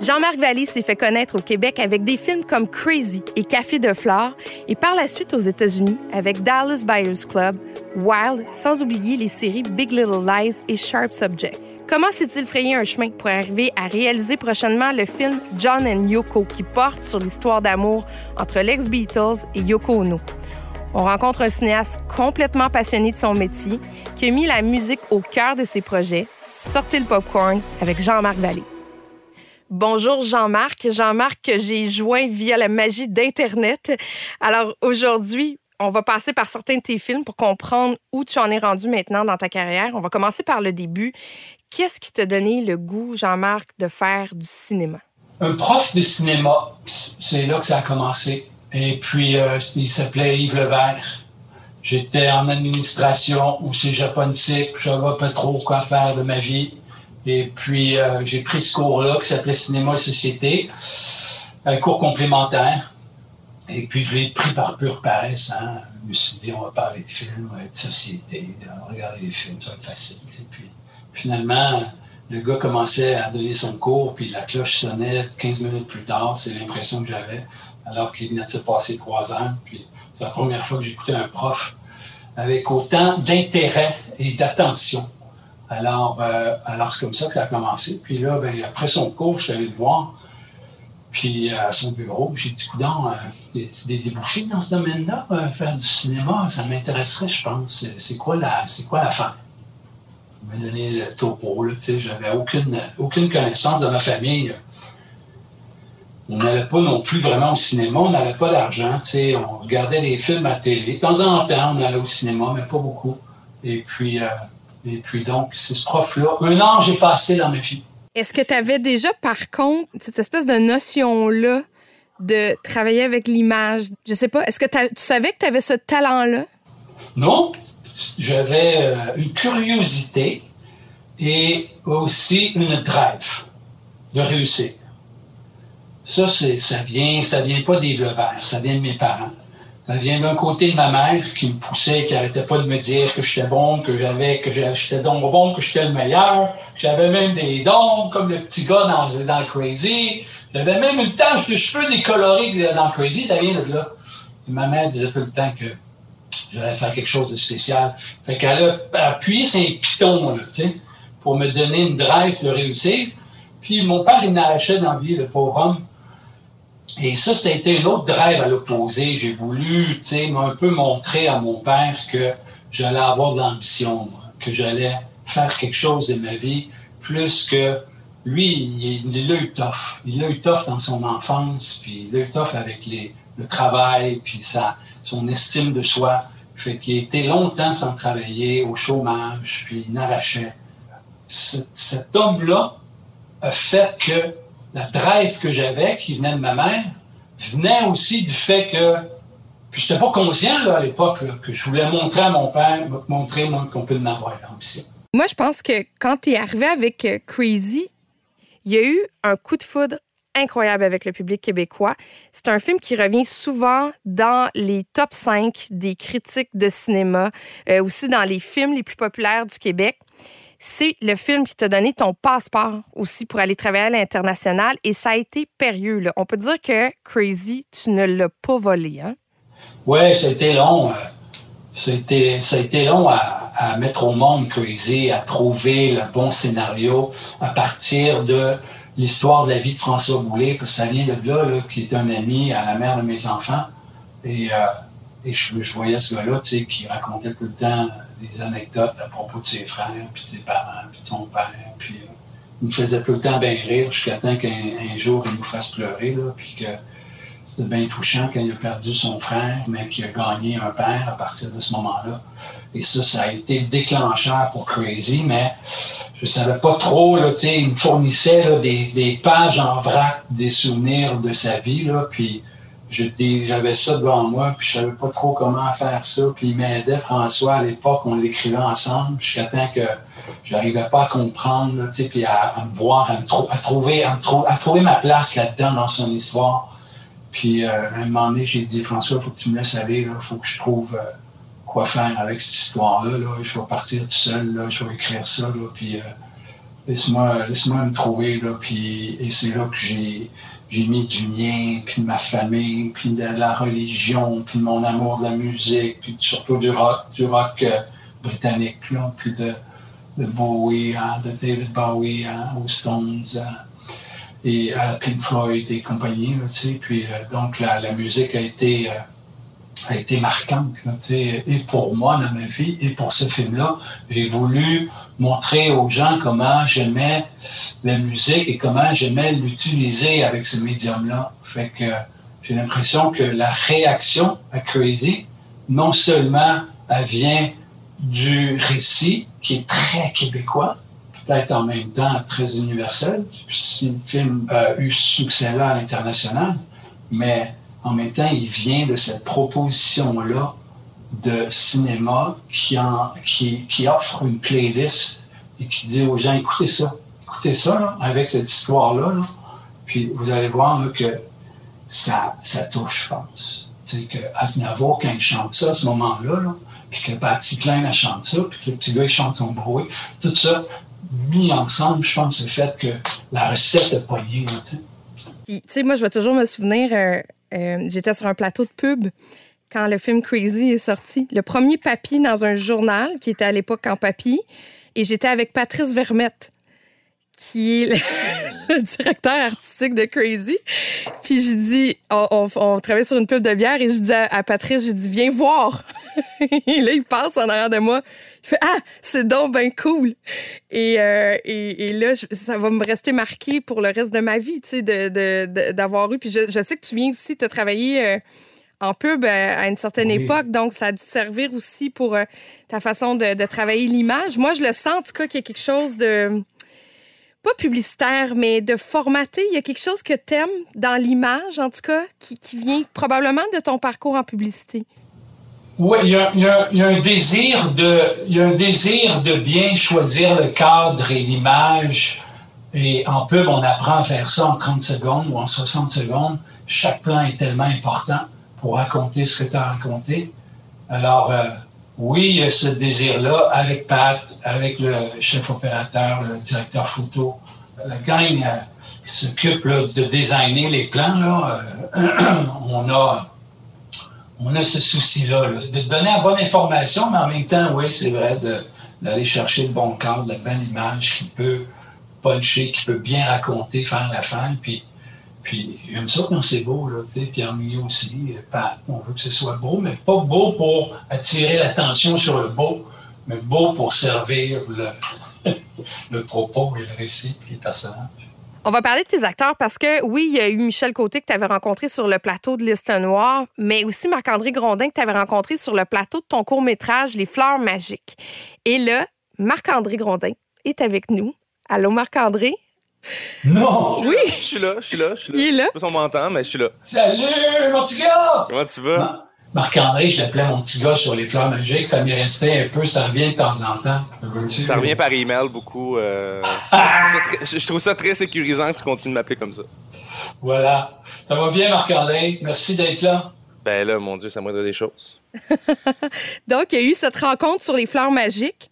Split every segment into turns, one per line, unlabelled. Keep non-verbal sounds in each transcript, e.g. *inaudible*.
Jean-Marc Vallée s'est fait connaître au Québec avec des films comme Crazy et Café de Flore et par la suite aux États-Unis avec Dallas Buyers Club, Wild, sans oublier les séries Big Little Lies et Sharp Subject. Comment s'est-il frayé un chemin pour arriver à réaliser prochainement le film John and Yoko qui porte sur l'histoire d'amour entre l'ex-Beatles et Yoko Ono? On rencontre un cinéaste complètement passionné de son métier qui a mis la musique au cœur de ses projets. Sortez le popcorn avec Jean-Marc Vallée. Bonjour Jean-Marc. Jean-Marc j'ai joint via la magie d'Internet. Alors aujourd'hui, on va passer par certains de tes films pour comprendre où tu en es rendu maintenant dans ta carrière. On va commencer par le début. Qu'est-ce qui t'a donné le goût, Jean-Marc, de faire du cinéma?
Un prof de cinéma, c'est là que ça a commencé. Et puis, euh, il s'appelait Yves Levert. J'étais en administration au cégep. Je ne savais pas trop quoi faire de ma vie. Et puis, euh, j'ai pris ce cours-là qui s'appelait Cinéma et Société, un cours complémentaire. Et puis, je l'ai pris par pure paresse. Hein. Je me suis dit, on va parler de films, de société, on va regarder des films, ça va être facile. Puis, finalement, le gars commençait à donner son cours, puis la cloche sonnait 15 minutes plus tard. C'est l'impression que j'avais, alors qu'il venait de se passer trois ans. Puis, c'est la première fois que j'écoutais un prof avec autant d'intérêt et d'attention alors, euh, alors c'est comme ça que ça a commencé. Puis là, ben, après son cours, je suis allé le voir. Puis à son bureau, j'ai dit, coudon, euh, des débouchés dans ce domaine-là? Euh, faire du cinéma, ça m'intéresserait, je pense. C'est quoi la, c'est quoi la fin? Il m'a donné le topo, là, tu sais, j'avais aucune, aucune connaissance de ma famille. On n'allait pas non plus vraiment au cinéma, on n'avait pas d'argent, tu sais, on regardait des films à télé. De temps en temps, on allait au cinéma, mais pas beaucoup. Et puis, et puis donc, c'est ce prof-là. Un an, j'ai passé dans ma vie.
Est-ce que tu avais déjà, par contre, cette espèce de notion-là de travailler avec l'image? Je sais pas, est-ce que tu savais que tu avais ce talent-là?
Non. J'avais euh, une curiosité et aussi une drive de réussir. Ça, ça vient, ça vient pas des verts, ça vient de mes parents. Ça vient d'un côté de ma mère qui me poussait, qui n'arrêtait pas de me dire que j'étais bon, que j'avais, que j'étais donc bon, que j'étais le meilleur, que j'avais même des dons, comme le petit gars dans, dans Crazy. J'avais même une tache de cheveux décolorés dans Crazy, ça vient de là. Ma mère disait tout le temps que j'allais faire quelque chose de spécial. Fait qu'elle a appuyé ses pitons, là, tu sais, pour me donner une drive de réussir. Puis mon père, il n'arrachait dans la vie, le pauvre homme. Et ça, c'était une autre drive à l'opposé. J'ai voulu, tu sais, un peu montrer à mon père que j'allais avoir de l'ambition, que j'allais faire quelque chose de ma vie, plus que lui, il, il a eu tough. Il a eu tough dans son enfance, puis il a eu tough avec les, le travail, puis sa, son estime de soi. Fait qu'il était longtemps sans travailler, au chômage, puis il n'arrachait. Cet homme-là a fait que la drive que j'avais, qui venait de ma mère, venait aussi du fait que, puis je n'étais pas conscient là, à l'époque que je voulais montrer à mon père, montrer moi qu'on peut m'avoir l'ambition.
Moi, je pense que quand tu es arrivé avec euh, Crazy, il y a eu un coup de foudre incroyable avec le public québécois. C'est un film qui revient souvent dans les top 5 des critiques de cinéma, euh, aussi dans les films les plus populaires du Québec c'est le film qui t'a donné ton passeport aussi pour aller travailler à l'international et ça a été périlleux. On peut dire que Crazy, tu ne l'as pas volé. Hein?
Oui, ça a été long. Ça a été, long à, mettre au monde Crazy, à trouver le bon scénario à partir de l'histoire de la vie de François Boulet, parce que ça vient de là, qui est un ami à la mère de mes enfants. Et, euh, je, voyais ce gars-là, qui racontait tout le temps des anecdotes à propos de ses frères, puis de ses parents, puis de son père. Puis euh, il nous faisait tout le temps bien rire jusqu'à temps qu'un jour il nous fasse pleurer, là, puis que c'était bien touchant quand il a perdu son frère, mais qu'il a gagné un père à partir de ce moment-là. Et ça, ça a été le déclencheur pour Crazy, mais je savais pas trop, là, il me fournissait des, pages en vrac, des souvenirs de sa vie, puis j'avais ça devant moi, puis je savais pas trop comment faire ça. Puis il m'aidait, François, à l'époque, on l'écrivait ensemble, jusqu'à temps que j'arrivais pas à comprendre, puis à, me voir, à, me trouver, à, trouver ma place là-dedans dans son histoire. Puis euh, à un moment donné, j'ai dit, François, il faut que tu me laisses aller, il faut que je trouve euh, quoi faire avec cette histoire-là. Là. Je vais partir tout seul, là, je vais écrire ça. Puis euh, laisse-moi laisse me trouver, là, puis, et c'est là que j'ai, j'ai mis du mien, puis de ma famille, puis de la religion, puis de mon amour de la musique, puis surtout du rock, du rock euh, britannique, là, puis de, Bowie, hein, de David Bowie hein, aux Stones, hein, et à Pink Floyd et compagnie, tu sais, puis euh, donc la, la, musique a été... Euh, a été marquante, et pour moi dans ma vie, et pour ce film-là. J'ai voulu montrer aux gens comment j'aimais la musique et comment j'aimais l'utiliser avec ce médium-là. Fait que j'ai l'impression que la réaction à Crazy, non seulement elle vient du récit, qui est très québécois, peut-être en même temps très universel, si le film a eu ce succès-là à l'international, mais en même temps, il vient de cette proposition-là de cinéma qui, en, qui, qui, offre une playlist et qui dit aux gens, écoutez ça, écoutez ça là, avec cette histoire-là, là, puis vous allez voir que ça, ça touche, je pense. C'est que Aznavour, quand il chante ça à ce moment-là, là, puis que Patty Klein chante ça, puis que le petit gars chante son bruit, tout ça mis ensemble, je pense, le fait que la recette est poignée.
Tu sais, moi, je vais toujours me souvenir, euh, euh, j'étais sur un plateau de pub quand le film Crazy est sorti. Le premier papier dans un journal, qui était à l'époque en papier, et j'étais avec Patrice Vermette, qui est le, *laughs* directeur artistique de Crazy. Puis j'ai dit, on, on, travaillait sur une pub de bière, et je dis à, Patrice, j'ai dit, viens voir. *laughs* et là, il passe en arrière de moi. Fait, ah, c'est donc bien cool. Et, euh, et, et, là, ça va me rester marqué pour le reste de ma vie, tu sais, d'avoir de, eu. Puis je, je, sais que tu viens aussi te travailler. Euh, en pub euh, à une certaine époque. Donc, ça a dû te servir aussi pour ta façon de, travailler l'image. Moi, je le sens, en tout cas, qu'il y a quelque chose de pas publicitaire, mais de formaté. Il y a quelque chose que tu aimes dans l'image, en tout cas, qui, vient probablement de ton parcours en publicité.
Oui, il y, a, un désir de, il y a un désir de bien choisir le cadre et l'image. Et en pub, on apprend à faire ça en 30 secondes ou en 60 secondes. Chaque plan est tellement important pour raconter ce que tu as raconté. Alors, euh, oui, il y a ce désir-là avec Pat, avec le chef opérateur, le directeur photo, la gang euh, s'occupe de designer les plans. Là, euh, *clears throat* on, a, on a ce souci-là, de donner la bonne information, mais en même temps, oui, c'est vrai, d'aller chercher le bon cadre, la bonne image qui peut puncher, qui peut bien raconter, faire la fin, puis puis j'aime ça quand c'est beau, tu sais. Puis en milieu aussi, on veut que ce soit beau, mais pas beau pour attirer l'attention sur le beau, mais beau pour servir le, *laughs* le propos et le récit, puis les personnages.
On va parler de tes acteurs parce que, oui, il y a eu Michel Côté que tu avais rencontré sur le plateau de Liste Noire, mais aussi Marc-André Grondin que tu avais rencontré sur le plateau de ton court-métrage Les Fleurs Magiques. Et là, Marc-André Grondin est avec nous. Allô, Marc-André?
Non! *laughs*
Oui!
Je suis là, je suis là, je suis là.
Il est là?
Je sais pas si on m'entend, mais je suis là.
Salut, mon petit gars!
Comment tu vas?
Marc-André, je l'appelais mon petit gars sur les fleurs magiques. Ça m'y restait un peu, ça revient de temps en temps.
Ça revient par email beaucoup. Euh, *laughs* je, trouve ça très sécurisant que tu continues de m'appeler comme ça.
Voilà. Ça va bien, Marc-André? Merci d'être là.
Ben là, mon Dieu, ça moindre des choses. *laughs*
Donc, il y a eu cette rencontre sur les fleurs magiques.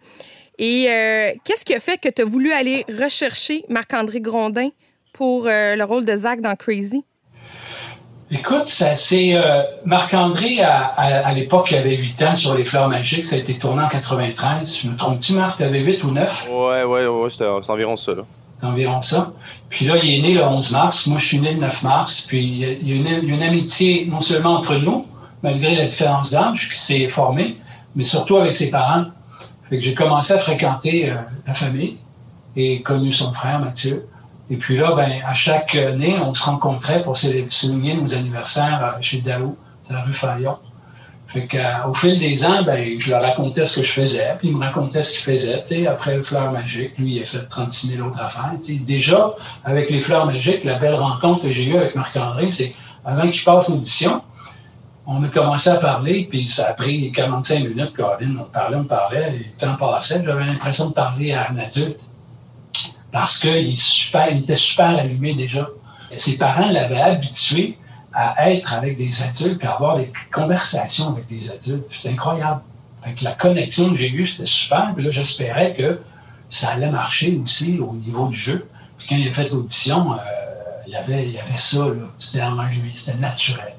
Et euh, qu'est-ce qui a fait que tu as voulu aller rechercher Marc-André Grondin pour euh, le rôle de Zach dans Crazy?
Écoute, ça c'est euh, Marc-André à, l'époque il avait 8 ans sur les fleurs magiques, ça a été tourné en 93. Je me trompe-tu, Marc? Tu avais 8 ou 9?
Ouais, ouais, ouais, c'était environ ça, là.
environ ça. Puis là, il est né le 11 mars. Moi, je suis né le 9 mars. Puis il y a une, une amitié non seulement entre nous, malgré la différence d'âge qui s'est formée, mais surtout avec ses parents. Fait que j'ai commencé à fréquenter euh, la famille et connu son frère Mathieu. Et puis là, ben, à chaque année, on se rencontrait pour souligner nos anniversaires euh, chez Daou, dans la rue Fayon. Fait qu'au fil des ans, ben, je leur racontais ce que je faisais, puis ils me racontaient ce qu'ils faisaient. sais, Après le Fleur Magique, lui, il a fait 36 000 autres affaires. sais. Déjà, avec les Fleurs Magiques, la belle rencontre que j'ai eue avec Marc-André, c'est avant qu'il passe l'audition, on a commencé à parler, puis ça a pris 45 minutes, Caroline. On parlait, on parlait, et le temps passait. J'avais l'impression de parler à un adulte parce qu'il il était super allumé déjà. ses parents l'avaient habitué à être avec des adultes puis à avoir des conversations avec des adultes. C'était incroyable. La connexion que j'ai eue, c'était super. Puis là, j'espérais que ça allait marcher aussi au niveau du jeu. Puis quand il a fait l'audition, euh, il, y avait, il y avait ça, c'était en lui, c'était naturel.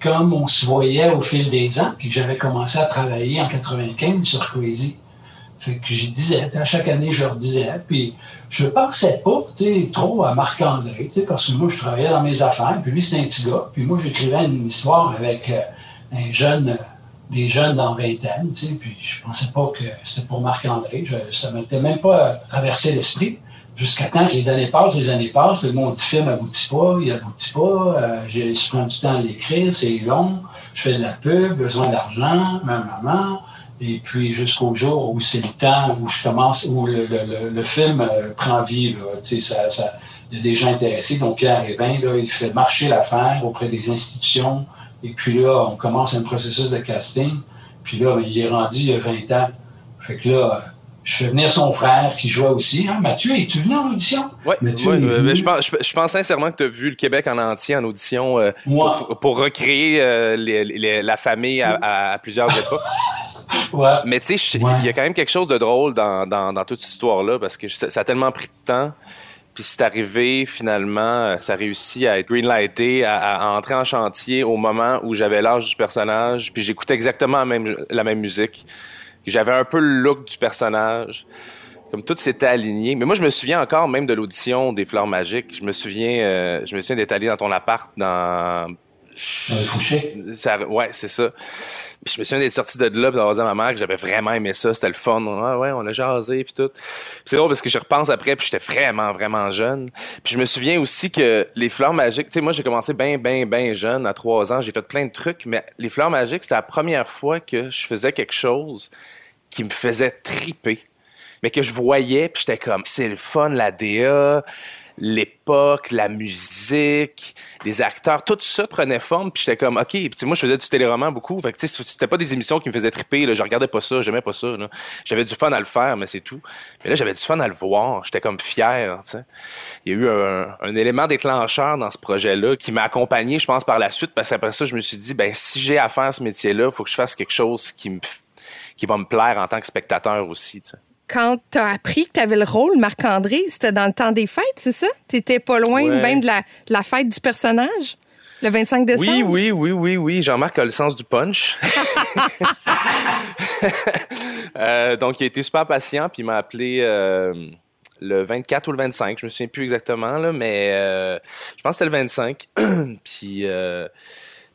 Comme on se voyait au fil des ans, puis que j'avais commencé à travailler en 95 sur Crazy, fait que j'y disais, à chaque année, je leur disais, puis je pensais pas, trop à Marc-André, parce que moi, je travaillais dans mes affaires, puis lui, c'était un petit gars, puis moi, j'écrivais une histoire avec euh, un jeune, des jeunes dans vingtaine, puis je pensais pas que c'était pour Marc-André, ça ne m'était même pas traversé l'esprit, jusqu'à temps que les années passent, les années passent, le monde film n'aboutit pas, il n'aboutit pas, euh, je prends du temps à l'écrire, c'est long, je fais de la pub, besoin d'argent, ma maman, et puis jusqu'au jour où c'est le temps où je commence, où le, film euh, prend vie. ça, ça, il y a des gens intéressés. Donc Pierre Évin, là, il fait marcher l'affaire auprès des institutions. Et puis là, on commence un processus de casting. Puis là, ben, il est rendu il y a 20 ans. Fait que là, je fais venir son frère qui jouait aussi. Hein? Mathieu, es-tu venu en audition?
Oui, ouais, euh, je, pense, je, pense sincèrement que tu as vu le Québec en entier en audition euh, pour, recréer la famille à plusieurs *laughs* époques. Mais tu sais, il y a quand même quelque chose de drôle dans, dans, toute cette histoire-là parce que ça, a tellement pris de temps. Puis c'est arrivé, finalement, ça a réussi à être greenlighté, à, à entrer en chantier au moment où j'avais l'âge du personnage. Puis j'écoutais exactement la même, la même musique. J'avais un peu le look du personnage. Comme tout s'était aligné. Mais moi, je me souviens encore même de l'audition des Fleurs Magiques. Je me souviens, euh, je me souviens d'être allé dans ton appart dans.
Dans le
Ça, ouais, c'est ça. Puis je me souviens d'être sorti de là, d'avoir dit à ma mère que j'avais vraiment aimé ça, c'était le fun. Ah ouais, on a jasé, puis tout. c'est drôle parce que je repense après, puis j'étais vraiment, vraiment jeune. Puis je me souviens aussi que les fleurs magiques, tu sais, moi j'ai commencé bien, bien, bien jeune, à trois ans, j'ai fait plein de trucs, mais les fleurs magiques, c'était la première fois que je faisais quelque chose qui me faisait triper. Mais que je voyais, puis j'étais comme, c'est le fun, la DA, la musique, les acteurs, tout ça prenait forme. Puis j'étais comme, OK. Moi, je faisais du téléroman beaucoup. Fait que c'était pas des émissions qui me faisaient triper. Je regardais pas ça, j'aimais pas ça. J'avais du fun à le faire, mais c'est tout. Mais là, j'avais du fun à le voir. J'étais comme fier. Il y a eu un, élément déclencheur dans ce projet-là qui m'a accompagné, je pense, par la suite. Parce qu'après ça, je me suis dit, ben si j'ai à faire ce métier-là, il faut que je fasse quelque chose qui va me plaire en tant que spectateur aussi.
Quand tu as appris que tu avais le rôle, Marc-André, c'était dans le temps des fêtes, c'est ça? Tu étais pas loin même de la, fête du personnage? Le 25 décembre?
Oui, oui, oui, oui, oui. Jean-Marc a le sens du punch. *laughs* Euh, donc, il a été super patient, puis il m'a appelé euh, le 24 ou le 25. Je me souviens plus exactement, là, mais euh, je pense que c'était le 25. *clears throat* puis,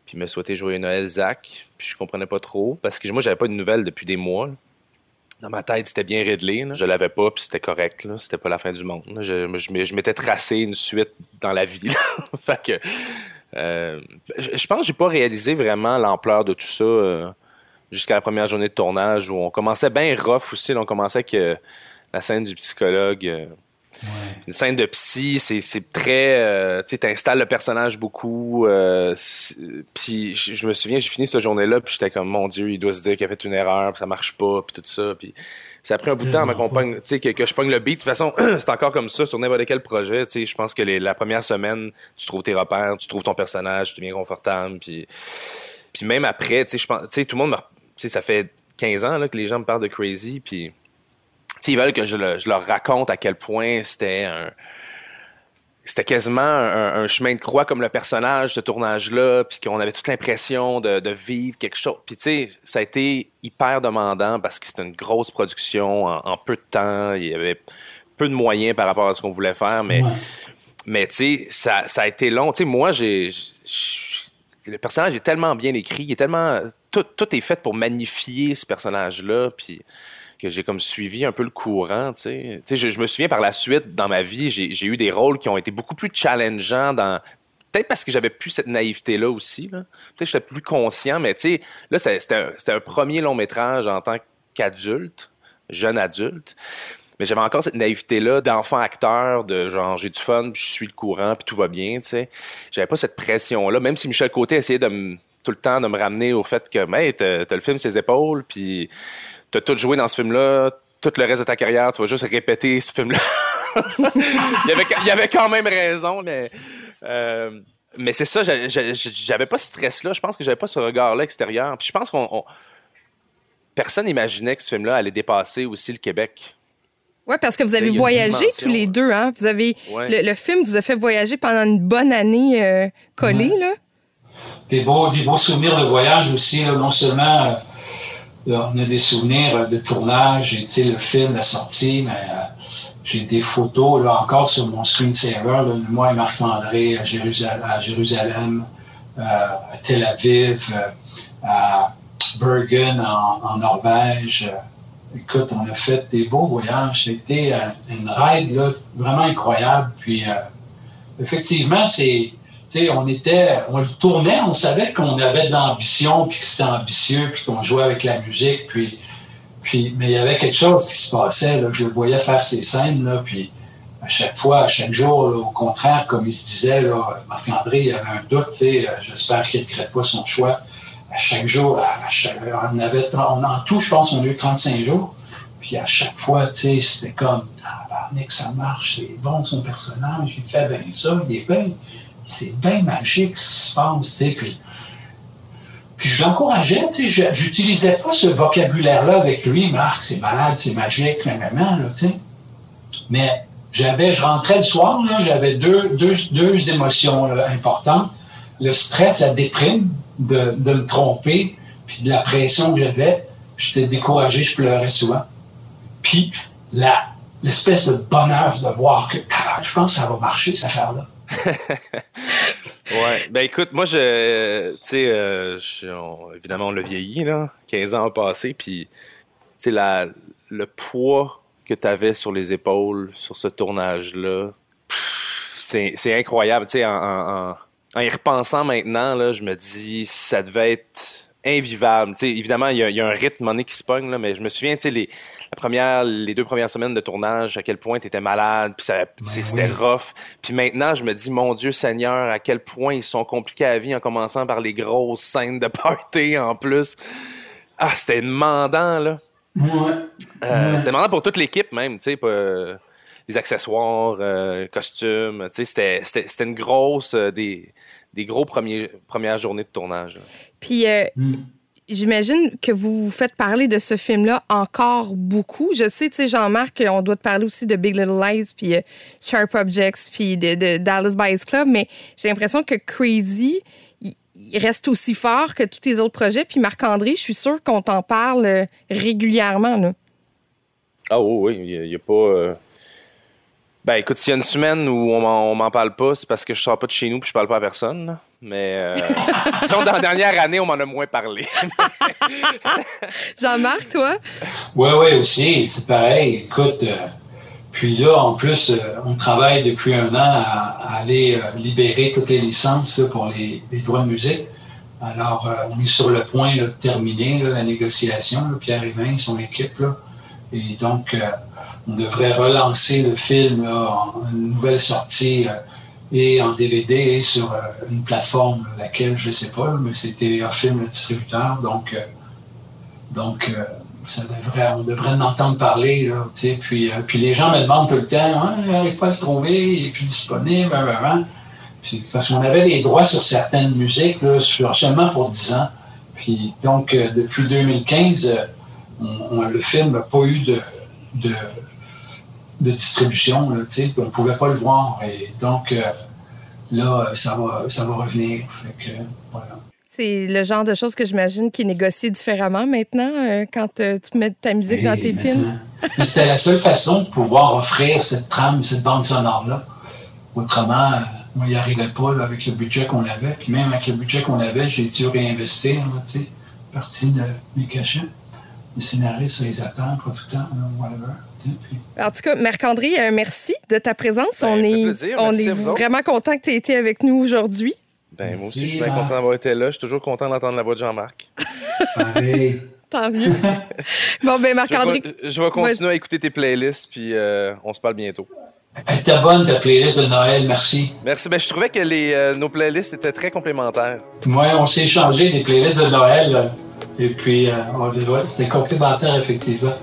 puis il m'a souhaité jouer Noël Zach. Puis je comprenais pas trop, parce que moi, j'avais pas de nouvelles depuis des mois dans ma tête, c'était bien réglé. Je l'avais pas, puis c'était correct. C'était pas la fin du monde. Je, m'étais tracé une suite dans la vie. *laughs* fait que, euh, je, pense que j'ai pas réalisé vraiment l'ampleur de tout ça euh, jusqu'à la première journée de tournage où on commençait bien rough aussi. on commençait avec euh, la scène du psychologue. Une scène de psy, c'est très. Euh, tu installes le personnage beaucoup. Euh, puis je me souviens, j'ai fini cette journée-là, puis j'étais comme, mon Dieu, il doit se dire qu'il a fait une erreur, puis ça marche pas, puis tout ça. Puis ça a pris un bout de temps à m'accompagner, tu sais, que, que, je pogne le beat. De toute façon, *clears throat* c'est encore comme ça sur n'importe quel projet. Tu sais, je pense que la première semaine, tu trouves tes repères, tu trouves ton personnage, tu es bien confortable. Puis, puis même après, tu sais, je pense, tu sais, tout le monde, tu sais, ça fait 15 ans là, que les gens me parlent de Crazy, puis ils veulent que je, leur raconte à quel point c'était un c'était quasiment un, chemin de croix comme le personnage ce tournage-là, puis qu'on avait toute l'impression de, vivre quelque chose. Puis tu sais, ça a été hyper demandant parce que c'était une grosse production en, peu de temps. Il y avait peu de moyens par rapport à ce qu'on voulait faire, mais, mais tu sais, ça, ça, a été long. Tu sais, moi, j'ai, le personnage est tellement bien écrit, il est tellement tout, tout est fait pour magnifier ce personnage-là, puis que j'ai comme suivi un peu le courant, tu. Je, me souviens par la suite, dans ma vie, j'ai eu des rôles qui ont été beaucoup plus challengeants dans... Peut-être parce que j'avais plus cette naïveté-là aussi, là. Peut-être que j'étais plus conscient, mais tu là, c'était un, premier long métrage en tant qu'adulte, jeune adulte. Mais j'avais encore cette naïveté-là d'enfant acteur, de genre j'ai du fun, puis je suis le courant, puis tout va bien, tu sais. J'avais pas cette pression-là, même si Michel Côté essayait de tout le temps de me ramener au fait que, hey, t'as le film ses épaules, puis tu as tout joué dans ce film-là, tout le reste de ta carrière, tu vas juste répéter ce film-là. *laughs* il, y avait, il, y avait, quand même raison, mais. Euh, mais c'est ça, j'avais pas ce stress-là. Je pense que j'avais pas ce regard-là extérieur. Puis je pense qu'on. Personne n'imaginait que ce film-là allait dépasser aussi le Québec.
Oui, parce que vous avez voyagé tous les deux. Hein? Vous avez, le, film vous a fait voyager pendant une bonne année euh, collée. Là.
Des, beaux, des beaux souvenirs de voyage aussi. non seulement euh, on a des souvenirs de tournage, et, le film, la sortie, mais euh, j'ai des photos là, encore sur mon screensaver de moi et Marc-André à Jérusalem, à, à Tel Aviv, à Bergen en Norvège écoute, on a fait des beaux voyages. C'était euh, une ride vraiment incroyable. Puis, euh, effectivement, c'est, on était, on le tournait, on savait qu'on avait de l'ambition, puis que c'était ambitieux, puis qu'on jouait avec la musique. Puis, mais il y avait quelque chose qui se passait. Je le voyais faire ces scènes, puis à chaque fois, à chaque jour, au contraire, comme il se disait, Marc-André, il avait un doute, euh, j'espère qu'il ne regrette pas son choix à chaque jour, on avait, en tout, je pense, on a eu 35 jours. Puis à chaque fois, c'était comme, que ça marche, c'est bon son personnage, il fait bien ça, il est bien, c'est bien magique ce qui se passe, tu. Puis, puis je l'encourageais, tu sais, pas ce vocabulaire-là avec lui, Marc, c'est malade, c'est magique, là, tu sais. Mais j'avais, je rentrais le soir, j'avais deux, deux, deux émotions importantes. Le stress, la déprime, de, me tromper, puis de la pression que j'avais. J'étais découragé, je pleurais souvent. Puis l'espèce de bonheur de voir que je pense que ça va marcher, cette affaire-là. *laughs*
ouais. Ben écoute, moi, je. Tu sais, euh, évidemment, on l'a vieilli, là. 15 ans ont passé, puis, tu sais, le poids que tu avais sur les épaules sur ce tournage-là, c'est incroyable. Tu sais, en, en y repensant maintenant, là, je me dis, ça devait être invivable. évidemment, il y, a un rythme qui se pogne, là, mais je me souviens, les, la première, les deux premières semaines de tournage, à quel point tu étais malade, puis ben c'était rough. Puis maintenant, je me dis, mon Dieu Seigneur, à quel point ils sont compliqués à vie en commençant par les grosses scènes de party en plus. Ah, c'était demandant, là. Euh, c'était demandant pour toute l'équipe même, tu sais, les accessoires, euh, costumes. C'était, c'était, une grosse, euh, des, des gros premiers, premières journées de tournage.
Puis, euh, hmm. j'imagine que vous vous faites parler de ce film-là encore beaucoup. Je sais, tu sais, Jean-Marc, on doit te parler aussi de Big Little Lies, puis Sharp Objects, puis de, Dallas Buyers Club, mais j'ai l'impression que Crazy, il reste aussi fort que tous les autres projets. Puis Marc-André, je suis sûr qu'on t'en parle régulièrement. Là.
Ah oui, oui, il n'y a, pas... Ben écoute, s'il y a une semaine où on m'en parle pas, c'est parce que je sors pas de chez nous puis je parle pas à personne. Mais euh, disons, dans la dernière année, on m'en a moins parlé. *laughs*
Jean-Marc, toi?
Oui, oui, aussi. C'est pareil. Écoute, euh, puis là, en plus, euh, on travaille depuis un an à, aller libérer toutes les licences pour les, droits de musique. Alors, on est sur le point de terminer la négociation, Pierre Yvain, son équipe. Là. Et donc, on devrait relancer le film en une nouvelle sortie euh, et en DVD sur euh, une plateforme laquelle je ne sais pas, mais c'était un film le distributeur, donc euh, donc ça devrait, on devrait en entendre parler. Là, puis, puis les gens me demandent tout le temps, hein, n'arrive pas à le trouver, il n'est plus disponible, Puis, parce qu'on avait les droits sur certaines musiques là, seulement pour 10 ans. Puis donc depuis 2015, le film n'a pas eu de, de de distribution. Là, on ne pouvait pas le voir. Et donc, euh, là, ça va, ça va revenir.
C'est le genre de choses que j'imagine qui est négocié différemment maintenant euh, quand euh, tu mets ta musique dans tes films.
C'était la seule façon de pouvoir offrir cette trame, cette bande sonore-là. Autrement, on n'y arrivait pas avec le budget qu'on avait. Puis même avec le budget qu'on avait, j'ai dû réinvestir, tu sais, partie de mes cachets. Les scénaristes, les attendent, temps, whatever.
En tout cas, Marc-André, euh, merci de ta présence. Ben, on est, on est vraiment content que tu aies été avec nous aujourd'hui.
Ben, moi aussi, je suis bien content d'avoir été là. Je suis toujours content d'entendre la voix de Jean-Marc. *laughs*
Tant mieux. *laughs* bon, ben, Marc-André.
Je, vais continuer à écouter tes playlists, puis euh, on se parle bientôt.
Était bonne, ta playlist de Noël, merci.
Merci. Ben, je trouvais que les, euh, nos playlists étaient très complémentaires.
Oui, on s'est échangé des playlists de Noël. Et puis, c'était complémentaire, effectivement.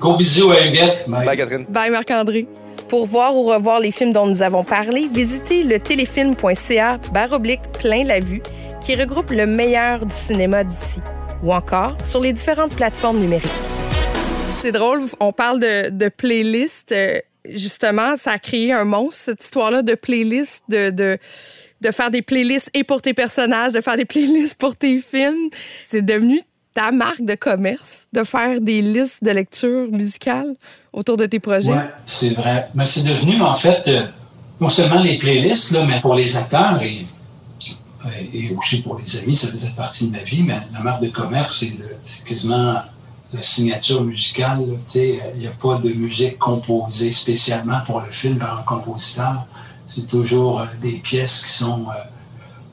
Gros bisous à Huguette.
Bye. Catherine.
Bye, Marc-André. Pour voir ou revoir les films dont nous avons parlé, visitez le téléfilm.ca baroblique plein la vue qui regroupe le meilleur du cinéma d'ici ou encore sur les différentes plateformes numériques. C'est drôle, on parle de, de playlist. Euh, justement, ça a créé un monstre, cette histoire-là de playlist, de, de, de faire des playlists et pour tes personnages, de faire des *laughs* playlists pour tes films. C'est devenu ta marque de commerce, de faire des listes de lecture musicale autour de tes projets?
Oui, c'est vrai. Mais c'est devenu, en fait, euh, non seulement les playlists, là, mais pour les acteurs et, et aussi pour les amis, ça faisait partie de ma vie, mais la marque de commerce, c'est quasiment la signature musicale. Il n'y a pas de musique composée spécialement pour le film par un compositeur. C'est toujours euh, des pièces qui sont euh,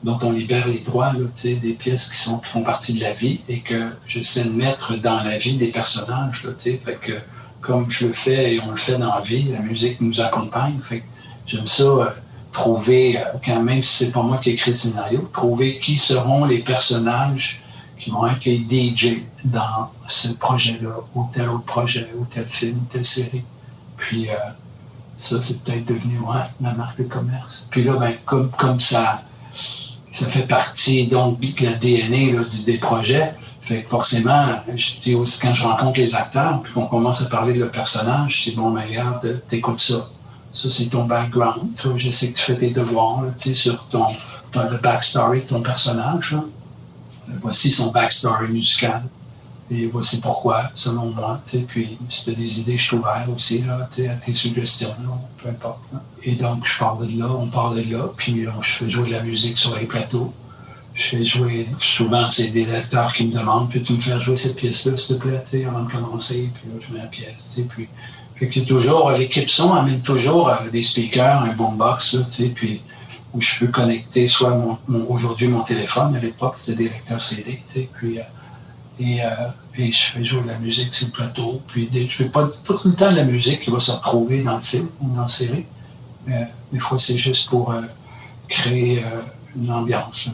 dont on libère les droits, des pièces qui, sont, qui font partie de la vie et que j'essaie de mettre dans la vie des personnages. Fait que, comme je le fais et on le fait dans la vie, la musique nous accompagne. j'aime ça, euh, trouver, quand même si c'est pas moi qui écris le scénario, trouver qui seront les personnages qui vont être les DJ dans ce projet-là, ou tel autre projet, ou tel film, ou telle série. Puis euh, ça, c'est peut-être devenu ma marque de commerce. Puis là, ben, comme, comme ça, ça fait partie donc de la DNA des projets, fait forcément, je dis aussi quand je rencontre les acteurs, puis qu'on commence à parler de le personnage, je dis bon, mais regarde, t'écoutes ça. Ça, c'est ton background. je sais que tu fais tes devoirs sais, sur ton, le backstory de ton personnage. Là voici son backstory musical. Et voici pourquoi, selon moi. Puis, c'était des idées, je suis ouvert aussi là, à tes suggestions, peu importe. Et donc, je parle de là, on parle de là, puis je fais jouer de la musique sur les plateaux. Je fais jouer, souvent, c'est des lecteurs qui me demandent, puis tu me fais jouer cette pièce-là, s'il te plaît, avant de commencer, puis là, je mets la pièce. Puis, fait toujours, l'équipe son amène toujours euh, des speakers, un boombox, là, puis où je peux connecter soit mon, aujourd'hui mon téléphone, à l'époque c'était des lecteurs CD, puis, euh, et, euh, je fais jouer de la musique sur le plateau, puis je fais pas, tout le temps la musique qui va se retrouver dans le film ou dans la série, mais des fois c'est juste pour euh, créer une ambiance,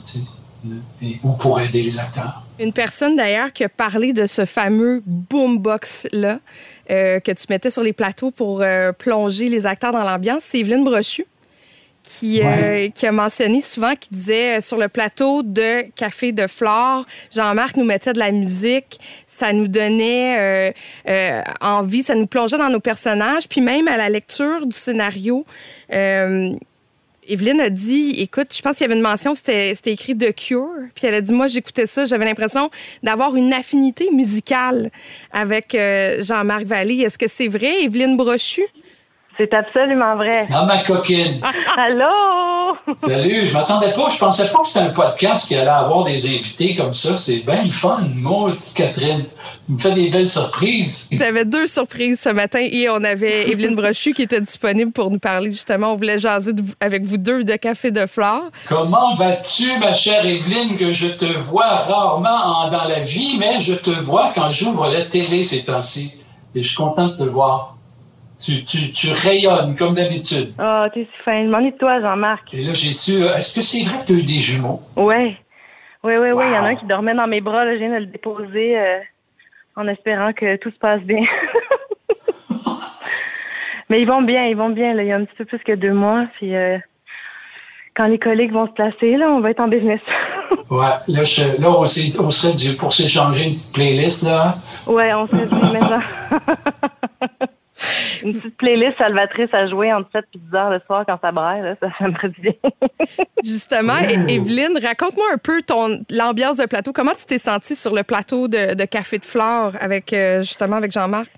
et, ou pour aider les acteurs.
Une personne d'ailleurs qui a parlé de ce fameux boombox-là que tu mettais sur les plateaux pour plonger les acteurs dans l'ambiance, c'est Evelyne Brochu qui, euh, qui, a mentionné souvent, qui disait euh, sur le plateau de Café de Flore, Jean-Marc nous mettait de la musique, ça nous donnait euh, envie, ça nous plongeait dans nos personnages, puis même à la lecture du scénario. Evelyne a dit, écoute, je pense qu'il y avait une mention, c'était écrit The Cure. Puis elle a dit, moi, j'écoutais ça, j'avais l'impression d'avoir une affinité musicale avec Jean-Marc Vallée. Est-ce que c'est vrai, Evelyne Brochu?
C'est absolument vrai.
Ah, ma coquine. *laughs*
Allô?
Salut, je m'attendais pas. Je pensais pas que c'était un podcast qui allait avoir des invités comme ça. C'est bien le fun. Moi, Catherine, tu me fais des belles surprises.
J'avais deux surprises ce matin et on avait *laughs* Evelyne Brochu qui était disponible pour nous parler justement. On voulait jaser avec vous deux de Café de Flore.
Comment vas-tu, ma chère Evelyne, que je te vois rarement dans la vie, mais je te vois quand j'ouvre la télé ces temps-ci. Et je suis content de te voir. Tu, tu, tu rayonnes comme d'habitude.
Ah, oh, t'es si fin. Demande de toi, Jean-Marc.
Et là, j'ai su. Euh, est-ce que c'est vrai que tu as eu des jumeaux?
Oui. Oui, oui, oui. Il y en a un qui dormait dans mes bras. Là, je viens de le déposer euh, en espérant que tout se passe bien. *laughs* Mais ils vont bien, ils vont bien. Là. Il y a un petit peu plus que deux mois. Puis euh, quand les collègues vont se placer, là, on va être en business. *laughs*
ouais. Là, je, là on, on, serait dû pour s'échanger une petite playlist, là.
Ouais, on serait dû maintenant. *laughs* *laughs* Une petite playlist salvatrice à jouer entre 7 et 10 heures le soir quand ça braille, là, ça, ça me bien. *laughs*
Justement, Evelyne, raconte-moi un peu ton l'ambiance de plateau. Comment tu t'es sentie sur le plateau de, Café de Flore avec euh, justement avec Jean-Marc?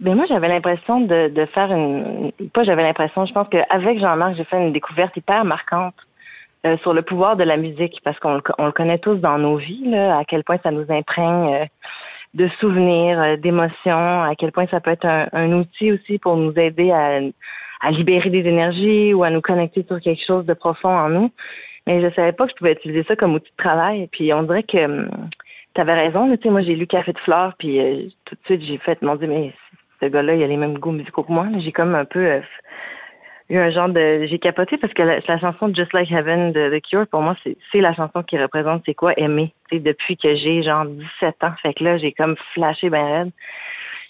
Ben moi, j'avais l'impression de, de, faire une. Pas j'avais l'impression, je pense qu'avec Jean-Marc, j'ai fait une découverte hyper marquante euh, sur le pouvoir de la musique, parce qu'on le, on le connaît tous dans nos vies, là, à quel point ça nous imprègne. De souvenirs, euh, d'émotions, à quel point ça peut être un, outil aussi pour nous aider à, à, libérer des énergies ou à nous connecter sur quelque chose de profond en nous. Mais je savais pas que je pouvais utiliser ça comme outil de travail. Puis on dirait que hum, tu avais raison. Tu sais, moi, j'ai lu Café de fleurs, puis euh, tout de suite, j'ai fait, mon Dieu, mais ce gars-là, il a les mêmes goûts musicaux que moi. J'ai comme un peu euh, eu un genre de j'ai capoté parce que la, chanson Just Like Heaven de The Cure pour moi c'est la chanson qui représente c'est quoi aimer depuis que j'ai genre 17 ans. Fait que là j'ai comme flashé ben raide.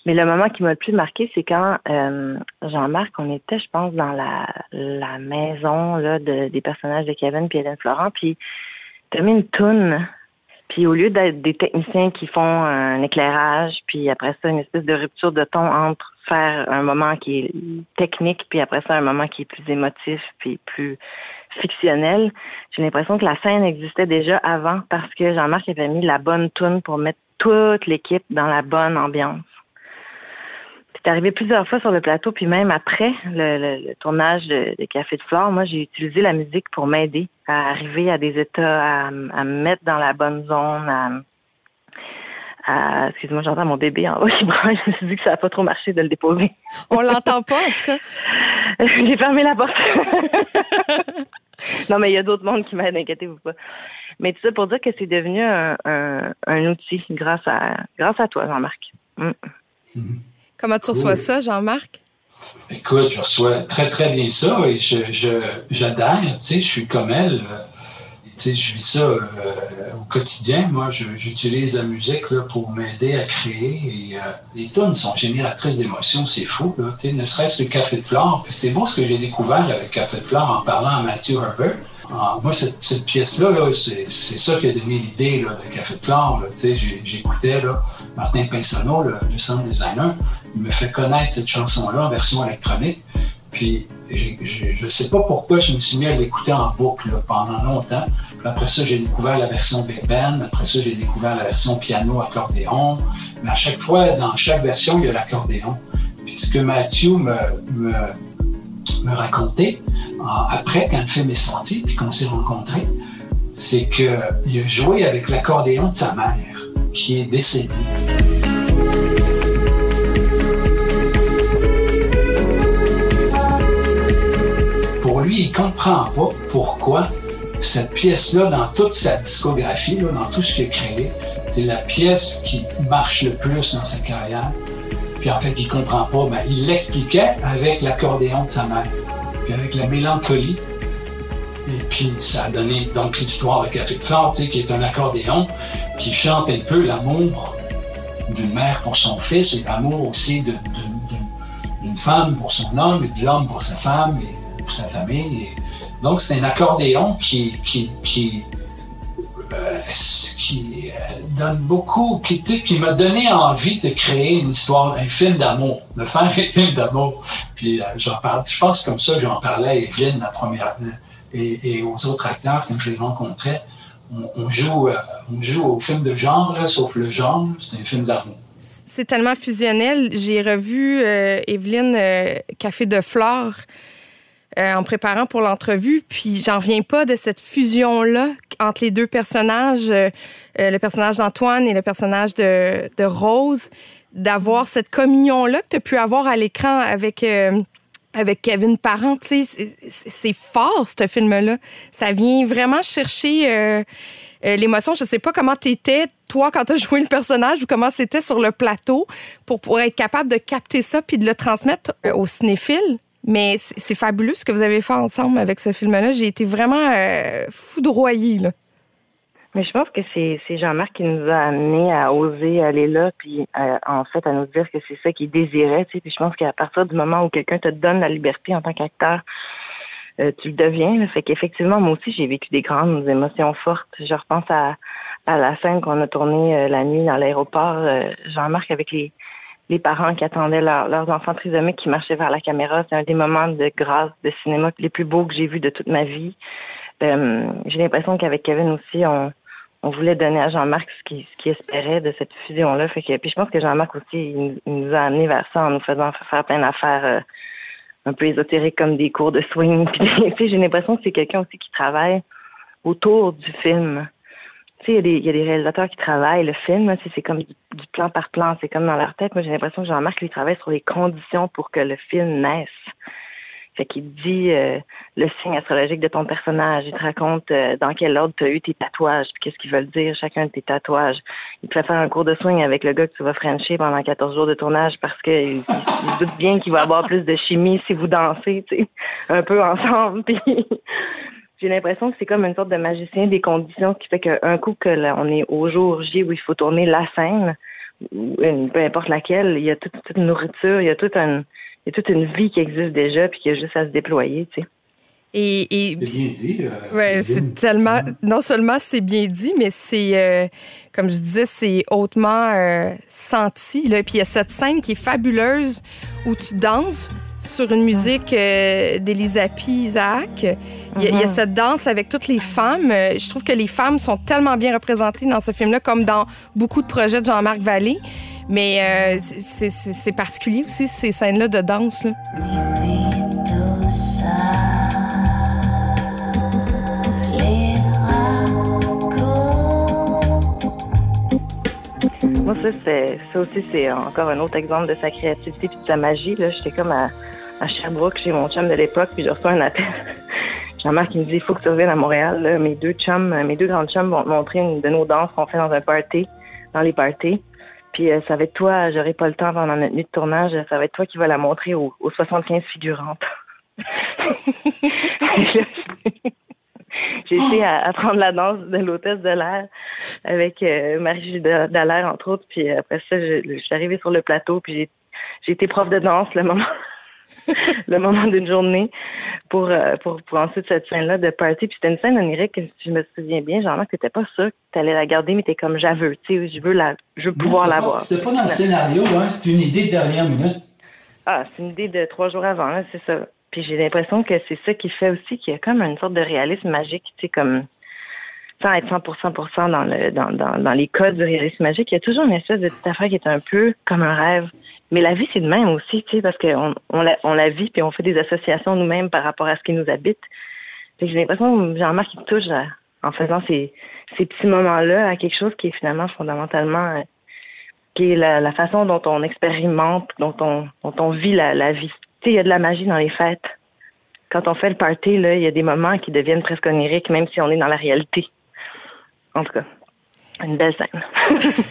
Mais le moment qui m'a le plus marqué c'est quand euh, Jean-Marc on était je pense dans la maison des personnages de Kevin puis Hélène Florent puis t'as mis une toune Puis au lieu d'être des techniciens qui font un éclairage, puis après ça, une espèce de rupture de ton entre faire un moment qui est technique, puis après ça, un moment qui est plus émotif, puis plus fictionnel, j'ai l'impression que la scène existait déjà avant parce que Jean-Marc avait mis la bonne tune pour mettre toute l'équipe dans la bonne ambiance. C'est arrivé plusieurs fois sur le plateau, puis même après le, tournage de, Café de Flore, moi j'ai utilisé la musique pour m'aider à arriver à des états, à, me mettre dans la bonne zone, à, excuse-moi, j'entends mon bébé en haut qui braille. *laughs* Je me suis dit que ça n'a pas trop marché de le déposer.
On l'entend pas, en tout cas. *laughs*
J'ai fermé la porte. non, mais il y a d'autres mondes qui m'aident, inquiétez-vous pas. Mais tout ça pour dire que c'est devenu un, un, outil grâce à, grâce à toi, Jean-Marc. Mm.
Comment tu reçois ça, Jean-Marc?
Écoute, je reçois très, très bien ça et je, j'adhère, tu sais, je suis comme elle. Euh, je vis ça euh, au quotidien. Moi, j'utilise la musique là, pour m'aider à créer. Et, euh, les tonnes sont génératrices d'émotions, c'est fou. Ne serait-ce que Café de Flore. C'est beau ce que j'ai découvert avec Café de Flore en parlant à Matthew Herbert. Ah, moi, cette, pièce-là, -là, c'est ça qui a donné l'idée de Café de Flore. J'écoutais Martin Pinsonneau, le, le sound designer, il me fait connaître cette chanson-là en version électronique. Puis je ne sais pas pourquoi je me suis mis à l'écouter en boucle pendant longtemps. Après ça, j'ai découvert la version Big Band. Après ça, j'ai découvert la version piano accordéon. Mais à chaque fois, dans chaque version, il y a l'accordéon. Puis ce que Matthew me, racontait après, quand le film est sorti, puis qu'on s'est rencontrés, c'est qu'il a joué avec l'accordéon de sa mère, qui est décédée. lui, il comprend pas pourquoi cette pièce-là, dans toute sa discographie, dans tout ce qu'il a créé, c'est la pièce qui marche le plus dans sa carrière. Puis en fait, il comprend pas, mais il l'expliquait avec l'accordéon de sa mère, puis avec la mélancolie. Et puis ça a donné l'histoire de Café de Flore, qui est un accordéon qui chante un peu l'amour d'une mère pour son fils et l'amour aussi d'une femme pour son homme et de l'homme pour sa femme. Et sa famille. Donc, c'est un accordéon qui, qui, qui, euh, euh, donne beaucoup, qui, qui m'a donné envie de créer une histoire, un film d'amour, de faire un *laughs* film d'amour. Puis euh, j'en parle, je pense comme ça j'en parlais à Evelyne la première et, et, aux autres acteurs quand je les rencontrais. On, joue, on joue au film de genre, là, sauf le genre, c'est un film d'amour.
C'est tellement fusionnel. J'ai revu Evelyne Café de Flore euh, en préparant pour l'entrevue, puis j'en reviens pas de cette fusion-là entre les deux personnages, euh, euh, le personnage d'Antoine et le personnage de, de Rose, d'avoir cette communion-là que tu as pu avoir à l'écran avec avec Kevin Parent, c'est fort ce film-là. Ça vient vraiment chercher l'émotion. Je sais pas comment t'étais toi quand tu as joué le personnage ou comment c'était sur le plateau pour, pour être capable de capter ça puis de le transmettre au cinéphile. Mais c'est fabuleux ce que vous avez fait ensemble avec ce film-là. J'ai été vraiment euh, foudroyée.
Mais je pense que c'est Jean-Marc qui nous a amené à oser aller là, puis euh, en fait à nous dire que c'est ça qu'il désirait. Tu. Puis je pense qu'à partir du moment où quelqu'un te donne la liberté en tant qu'acteur, euh, tu le deviens. Là. Fait qu'effectivement, moi aussi, j'ai vécu des grandes émotions fortes. Je repense à, à la scène qu'on a tournée la nuit dans l'aéroport, Jean-Marc avec les les parents qui attendaient leurs enfants trisomiques qui marchaient vers la caméra. C'est un des moments de grâce de cinéma les plus beaux que j'ai vus de toute ma vie. Euh, j'ai l'impression qu'avec Kevin aussi, on, voulait donner à Jean-Marc ce qu'il espérait de cette fusion-là. Puis je pense que Jean-Marc aussi, il, nous a amené vers ça en nous faisant faire plein d'affaires euh, un peu ésotériques comme des cours de swing. *laughs* Puis, j'ai l'impression que c'est quelqu'un aussi qui travaille autour du film. Tu sais, il y, a des réalisateurs qui travaillent le film, c'est comme du, plan par plan, c'est comme dans leur tête. Moi, j'ai l'impression que Jean-Marc, lui, travaille sur les conditions pour que le film naisse. Fait qu'il dit euh, le signe astrologique de ton personnage. Il te raconte euh, dans quel ordre tu as eu tes tatouages, puis qu'est-ce qu'ils veulent dire, chacun de tes tatouages. Il te fait faire un cours de swing avec le gars que tu vas frencher pendant 14 jours de tournage parce qu'il il, doute bien qu'il va avoir plus de chimie si vous dansez, tu sais, un peu ensemble. *laughs* Puis j'ai l'impression que c'est comme une sorte de magicien des conditions qui fait qu'un coup que on est au jour J où il faut tourner la scène, peu importe laquelle, il y a toute, une nourriture, il y a toute une, il y a toute une vie qui existe déjà puis qui a juste à se déployer, tu sais.
Et,
c'est bien dit.
Euh, ouais, c'est tellement. Non seulement c'est bien dit, mais c'est, euh, comme je disais, c'est hautement euh, senti. Là. Puis il y a cette scène qui est fabuleuse où tu danses sur une musique d'Elisapie Isaac. Il y, a, mm-hmm. cette danse avec toutes les femmes. Je trouve que les femmes sont tellement bien représentées dans ce film-là, comme dans beaucoup de projets de Jean-Marc Vallée. Mais c'est particulier aussi, ces scènes-là de danse. Là.
Ça, ça aussi, c'est encore un autre exemple de sa créativité et de sa magie. J'étais comme à, Sherbrooke chez mon chum de l'époque, puis je reçois un appel. *laughs* Jean-Marc qui me dit il faut que tu reviennes à Montréal. Mes deux chums, mes deux grands chums vont te montrer une de nos danses qu'on fait dans un party, dans les parties. Puis euh, ça va être toi, j'aurai pas le temps pendant notre nuit de tournage, ça va être toi qui vas la montrer aux, aux 75 figurantes. *laughs* *laughs* J'ai été à, prendre la danse de l'hôtesse de l'air avec euh, Marie Dallaire, entre autres. Puis après ça, je, suis arrivée sur le plateau, puis j'ai été prof de danse le moment *laughs* le moment d'une journée pour, euh, pour, pour ensuite cette scène-là de party. Puis c'était une scène onirique, si je me souviens bien, genre que t'étais pas sûr que t'allais la garder, mais t'es comme j'aveux, tu sais, je veux la je veux pouvoir la voir.
C'était pas dans le scénario, hein, c'est une idée de dernière minute.
Ah, c'est une idée de trois jours avant, hein, c'est ça. Puis j'ai l'impression que c'est ça qui fait aussi qu'il y a comme une sorte de réalisme magique, tu sais, comme sans être 100% dans, le, dans, dans, dans les codes du réalisme magique, il y a toujours une espèce de petite affaire qui est un peu comme un rêve. Mais la vie, c'est de même aussi, tu sais, parce qu'on on la, on la vit puis on fait des associations nous-mêmes par rapport à ce qui nous habite. J'ai l'impression que Jean-Marc, il touche en faisant ces, ces petits moments-là à quelque chose qui est finalement fondamentalement, euh, qui est la, la, façon dont on expérimente, dont on, dont on vit la, la vie il y a de la magie dans les fêtes. Quand on fait le party, il y a des moments qui deviennent presque oniriques, même si on est dans la réalité. En tout cas, une belle scène. *laughs*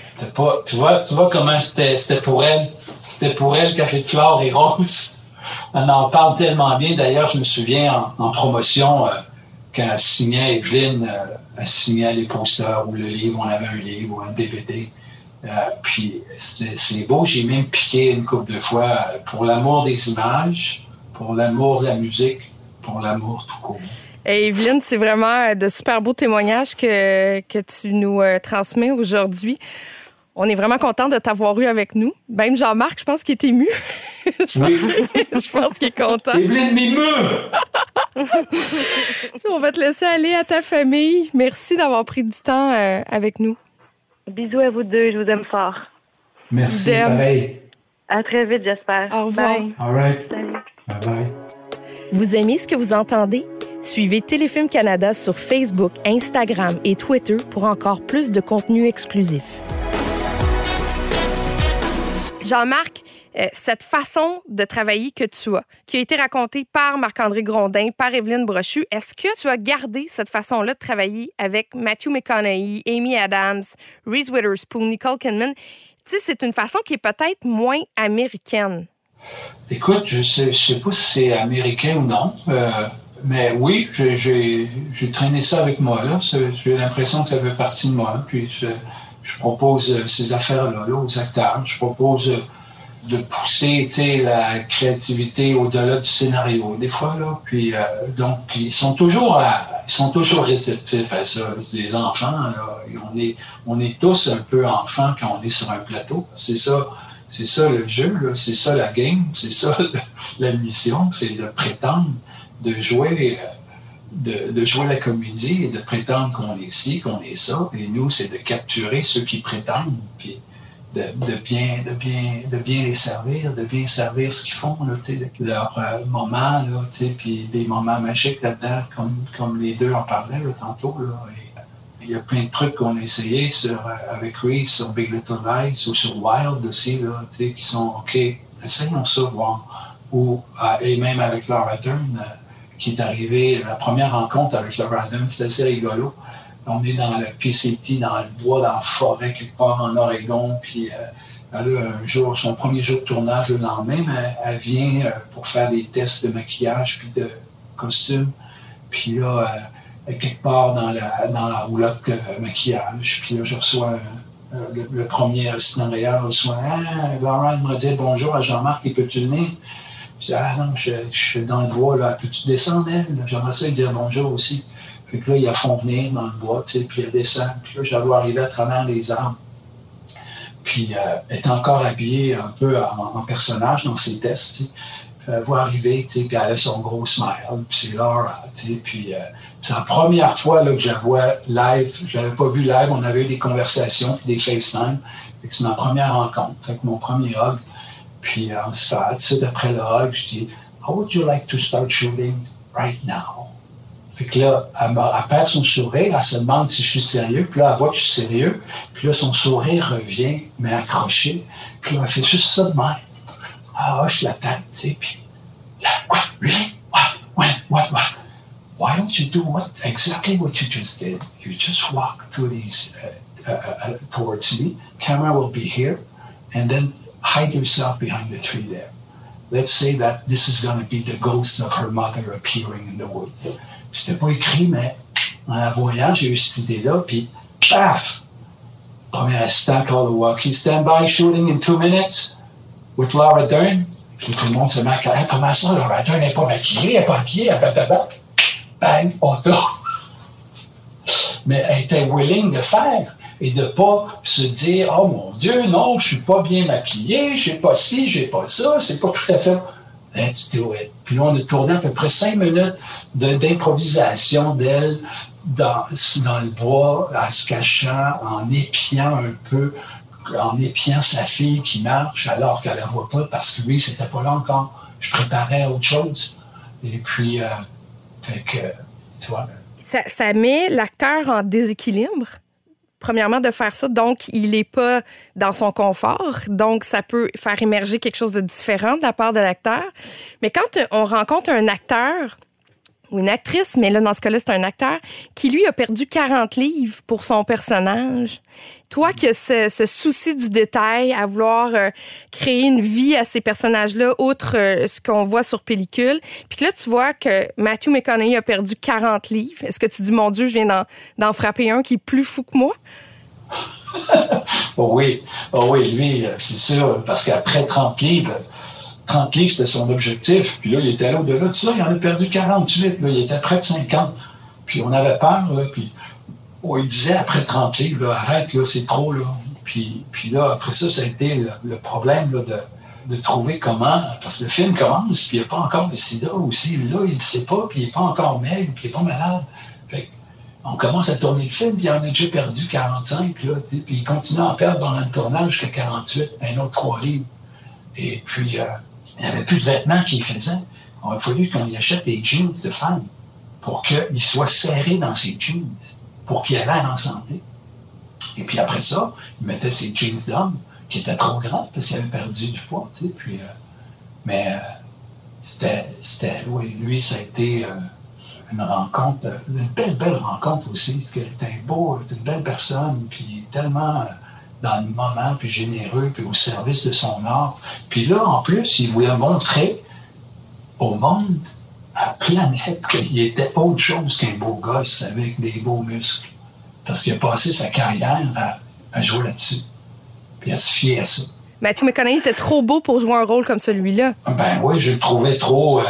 tu, vois, tu vois comment c'était pour elle. C'était pour elle Café de Flore et Rose. On en parle tellement bien. D'ailleurs, je me souviens en, promotion, euh, quand elle signait Evelyne, euh, elle signait les posters ou le livre, on avait un livre ou un DVD. Euh, puis c'est beau, j'ai même piqué une couple de fois pour l'amour des images, pour l'amour de la musique, pour l'amour tout court.
Et Evelyne, c'est vraiment de super beaux témoignages que, que tu nous euh, transmets aujourd'hui. On est vraiment content de t'avoir eu avec nous. Même Jean-Marc, je pense qu'il est ému. *laughs* je, pense qu'il est content.
Evelyne m'émeut! *laughs*
On va te laisser aller à ta famille. Merci d'avoir pris du temps euh, avec nous.
Bisous à vous deux, je vous aime fort.
Merci, pareil.
À très vite, j'espère.
Au revoir.
All right. Bye bye.
Vous aimez ce que vous entendez? Suivez Téléfilm Canada sur Facebook, Instagram et Twitter pour encore plus de contenu exclusif. Jean-Marc, euh, cette façon de travailler que tu as, qui a été racontée par Marc-André Grondin, par Evelyne Brochu, est-ce que tu as gardé cette façon-là de travailler avec Matthew McConaughey, Amy Adams, Reese Witherspoon, Nicole Kidman? Tu sais, c'est une façon qui est peut-être moins américaine.
Écoute, je sais, sais pas si c'est américain ou non, euh, mais oui, j'ai traîné ça avec moi. J'ai l'impression que ça fait partie de moi. Puis je, propose ces affaires-là aux acteurs. Je propose de pousser la créativité au-delà du scénario, des fois. Puis, euh, donc, ils sont toujours ils réceptifs à ça. C'est des enfants. On, est, tous un peu enfants quand on est sur un plateau. C'est ça, le jeu, c'est ça la game, c'est ça *laughs* la mission, c'est de prétendre, de jouer. De, jouer la comédie et de prétendre qu'on est ci, qu'on est ça. Et nous, c'est de capturer ceux qui prétendent. De, bien, de, bien, de bien les servir, de bien servir ce qu'ils font, là, leur euh, moment, là, puis des moments magiques là-dedans, comme, comme les deux en parlaient là, tantôt. Là, il y a plein de trucs qu'on a essayé sur, euh, avec Reese sur Big Little Lies ou sur Wild aussi, là, qui sont OK, essayons ça, voir. Ou, euh, et même avec Laura Dern, qui est arrivé, la première rencontre avec Laura Dern, c'était assez rigolo on est dans le PCT, dans le bois, dans la forêt, quelque part en Oregon. Puis euh, elle un jour, son premier jour de tournage, le lendemain, elle, vient euh, pour faire des tests de maquillage puis de costume. Puis là, elle, quelque part dans la, dans la roulotte maquillage. Puis là, je reçois le, premier scénario reçoit Ah, Laura me dit bonjour à Jean-Marc, et peut-tu venir? Je dis, ah non, je, suis dans le bois, là. Peux-tu descendre, elle? J'aimerais ça lui dire bonjour aussi. Puis là, il a fond venir dans le bois, tu sais, puis elle descend. Puis là, j'allais arriver à travers les arbres. Puis euh, est encore habillée un peu en, personnage dans ses tests, tu sais. Puis elle voit arriver, tu sais, puis elle a son gros smile. Puis c'est Laura, tu sais. Puis euh, c'est la première fois là, que je vois live. Je l'avais pas vu live. On avait eu des conversations, des FaceTime. C'est ma première rencontre. Fait mon premier hug. Puis on se fait, d'après le hug, je dis, How would you like to start shooting right now? Puis que là, elle, perd son sourire, elle se demande si je suis sérieux. Puis là, elle voit que je suis sérieux. Puis là, son sourire revient, mais accroché. Puis là, elle fait juste ça de même. Elle hoche la tête, tu sais. Puis là, quoi? Really? What? When? What? What? Why don't you do what exactly what you just did? You just walk through these uh, uh, uh, towards me. Camera will be here, and then hide yourself behind the tree there. Let's say that this is going to be the ghost of her mother appearing in the woods. C'était pas écrit, mais en la voyant, j'ai eu cette idée-là, puis paf! Premier instant, call walkie. Stand by, shooting in two minutes with Laura Dern. Puis tout le monde se met à comment ça, Laura Dern n'est pas maquillée, elle n'est pas habillée, elle Bang, auto. mais elle était willing de faire et de pas se dire oh mon Dieu non je suis pas bien maquillée j'ai pas ci j'ai pas ça c'est pas tout à fait puis là on a tourné à peu près cinq minutes d'improvisation d'elle dans, dans le bois en se cachant en épiant un peu en épiant sa fille qui marche alors qu'elle la voit pas parce que lui c'était pas là encore. Je préparais autre chose. Et puis euh, que tu vois.
Ça met l'acteur en déséquilibre? Premièrement, de faire ça. Donc, il n'est pas dans son confort. Donc, ça peut faire émerger quelque chose de différent de la part de l'acteur. Mais quand on rencontre un acteur ou une actrice, mais là, dans ce cas-là, c'est un acteur, qui, lui, a perdu 40 livres pour son personnage. Toi qui as ce, souci du détail, à vouloir euh, créer une vie à ces personnages-là, outre euh, ce qu'on voit sur pellicule, puis là, tu vois que Matthew McConaughey a perdu 40 livres. Est-ce que tu dis, mon Dieu, je viens d'en frapper un qui est plus fou que moi? *laughs*
oh oui, oh oui, lui, euh, c'est sûr, parce qu'après 30 livres, 30 livres, c'était son objectif. Puis là, il était allé au-delà de ça. Il en a perdu 48. Là, il était près de 50. Puis on avait peur. puis oh, il disait après 30 livres, là, arrête, là, c'est trop. Là. Puis, puis là, après ça, ça a été le, problème de, de, trouver comment. Parce que le film commence, puis il n'y a pas encore de sida aussi. Là, il ne sait pas, puis il n'est pas encore maigre, puis il n'est pas malade. Fait on commence à tourner le film, puis il en a déjà perdu 45. Là, puis il continue à en perdre dans le tournage jusqu'à 48, un autre trois livres. Et puis, euh, il n'y avait plus de vêtements qu'il faisait. Il a fallu qu'on y achète des jeans de femme pour qu'il soit serré dans ses jeans, pour qu'il ait l'air en santé. Et puis après ça, il mettait ses jeans d'homme, qui étaient trop grands parce qu'il avait perdu du poids. Euh, mais euh, c'était, c'était, oui, lui, ça a été euh, une rencontre, une belle, belle rencontre aussi. C'était beau, c'était une belle personne, puis tellement dans le moment, puis généreux, puis au service de son art. Puis là, en plus, il voulait montrer au monde, à la planète, qu'il était autre chose qu'un beau gosse avec des beaux muscles. Parce qu'il a passé sa carrière à, jouer là-dessus, puis à se fier à ça.
Matthew McConaughey était trop beau pour jouer un rôle comme celui-là.
Ben oui, je le trouvais trop... Euh,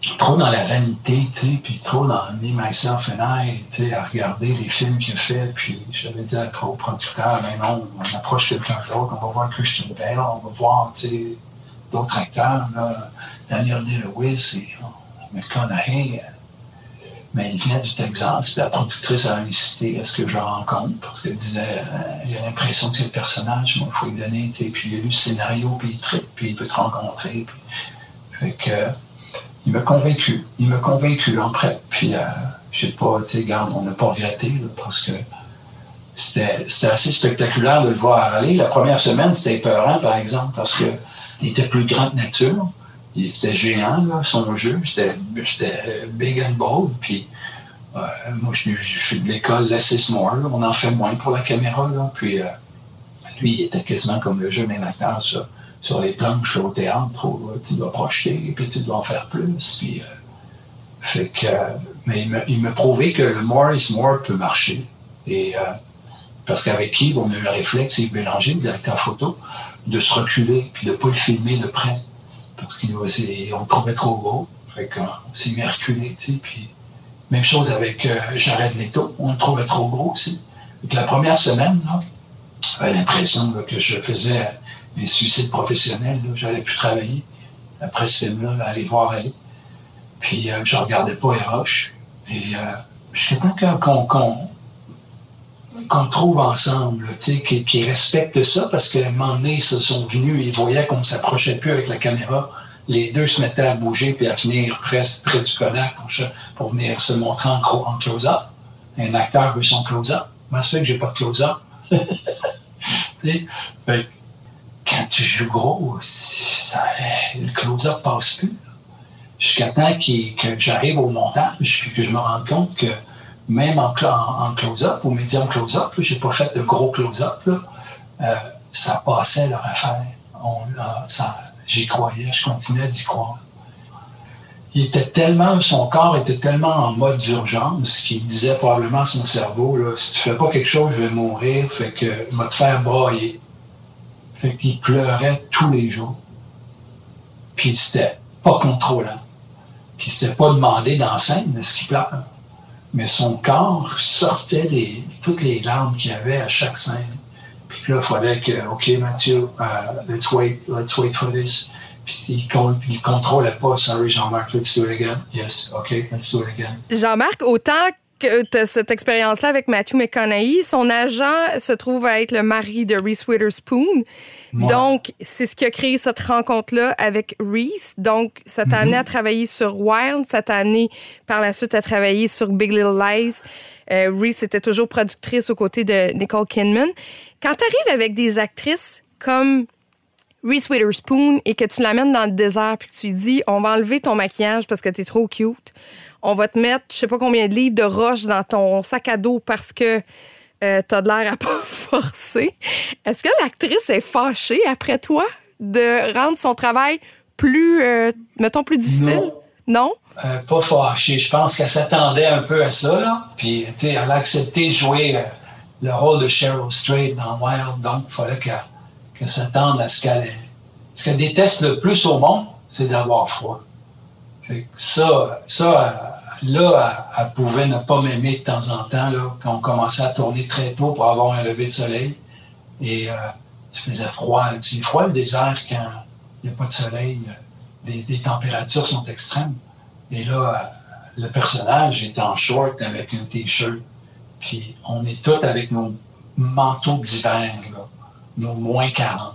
trop dans la vanité, tu sais, puis trop dans Me, Myself and I, tu sais, à regarder les films qu'il fait, puis j'avais dit au producteur, mais non, on approche quelqu'un d'autre, on va voir Christian Bale, on va voir, tu sais, d'autres acteurs, là, Daniel Day-Lewis et euh, McConaughey, mais il venait du Texas, puis la productrice a incité à ce que je le rencontre, parce qu'elle disait, euh, il a l'impression que c'est le personnage, moi, il faut lui donner, tu sais, puis il a lu le scénario, puis il tripe, puis il peut te rencontrer, fait que il m'a convaincu. Il m'a convaincu prêt. Puis, euh, j'ai pas, tu garde, on n'a pas regretté, parce que c'était assez spectaculaire de le voir aller. La première semaine, c'était épeurant, par exemple, parce qu'il était plus grand que nature. Il était géant, là, son jeu. C'était big and bold. Puis, euh, moi, je, suis de l'école Lessis Moore. On en fait moins pour la caméra. Là. Puis, euh, lui, il était quasiment comme le jeu même acteur, ça sur les planches au théâtre où tu dois projeter, puis tu dois en faire plus. Puis, euh, fait que, mais il m'a prouvé que le more is more peut marcher. Et, euh, parce qu'avec Yves, on a eu le réflexe, Yves Bélanger, le directeur photo, de se reculer puis de ne pas le filmer de près. parce qu'on le trouvait trop gros. Fait qu'on s'est mis puis même chose avec euh, Jared Leto, on le trouvait trop gros aussi. La première semaine, j'avais l'impression que je faisais un suicide professionnel, j'allais plus travailler après ce film-là, aller voir aller. Puis euh, je regardais pas les. Et euh, je suis quelqu'un qu'on qu'on trouve ensemble, qui, qui respecte ça, parce qu'à un moment donné, ils se sont venus, ils voyaient qu'on ne s'approchait plus avec la caméra. Les deux se mettaient à bouger puis à venir presque près du Kodak pour, pour venir se montrer en, en close-up. Un acteur veut son close-up. Moi, fait que j'ai pas de close-up. *laughs* quand tu joues gros, ça, le close-up passe plus. Jusqu'à temps que j'arrive au montage, que je me rende compte que même en, close-up ou médium close-up, j'ai pas fait de gros close-up, euh, ça passait leur affaire. j'y croyais, je continuais d'y croire. Il était tellement, son corps était tellement en mode d'urgence qu'il disait probablement à son cerveau, là, si tu fais pas quelque chose, je vais mourir, fait que va te faire brailler. Fait qu'il pleurait tous les jours. Puis c'était pas contrôlant. Puis c'était pas demandé dans ce qu'il pleure mais son corps sortait toutes les larmes qu'il y avait à chaque scène. Puis là, il fallait que, OK, Mathieu, uh, let's wait, let's wait for this. Puis il ne contrôlait pas, sorry Jean-Marc, let's do it again. Yes, OK, let's do it again.
Jean-Marc, autant que tu as cette expérience-là avec Matthew McConaughey, son agent se trouve à être le mari de Reese Witherspoon. Donc, c'est ce qui a créé cette rencontre-là avec Reese. Donc, ça t'a amené à mhm. travailler sur Wild, ça t'a amené par la suite à travailler sur Big Little Lies. Euh, Reese était toujours productrice aux côtés de Nicole Kidman. Quand tu arrives avec des actrices comme Reese Witherspoon et que tu l'amènes dans le désert puis que tu lui dis on va enlever ton maquillage parce que tu es trop cute, on va te mettre je sais pas combien de livres de roche dans ton sac à dos parce que euh, t'as de l'air à *laughs* pas forcer. Est-ce que l'actrice est fâchée après toi de rendre son travail plus, euh, mettons, plus difficile? Non?
Euh, pas fâchée. Je pense qu'elle s'attendait un peu à ça. Là. Puis, tu sais, elle a accepté de jouer le rôle de Cheryl Strait dans Wild. Donc, il fallait qu'elle s'attende à ce qu'elle Ce qu'elle déteste le plus au monde, c'est d'avoir froid. Ça, ça là, elle, pouvait ne pas m'aimer de temps en temps, là, quand on commençait à tourner très tôt pour avoir un lever de soleil. Et euh, il faisait froid. C'est froid le désert quand il n'y a pas de soleil. Les, températures sont extrêmes. Et là, le personnage est en short avec un t-shirt. Puis on est tous avec nos manteaux d'hiver, nos moins 40.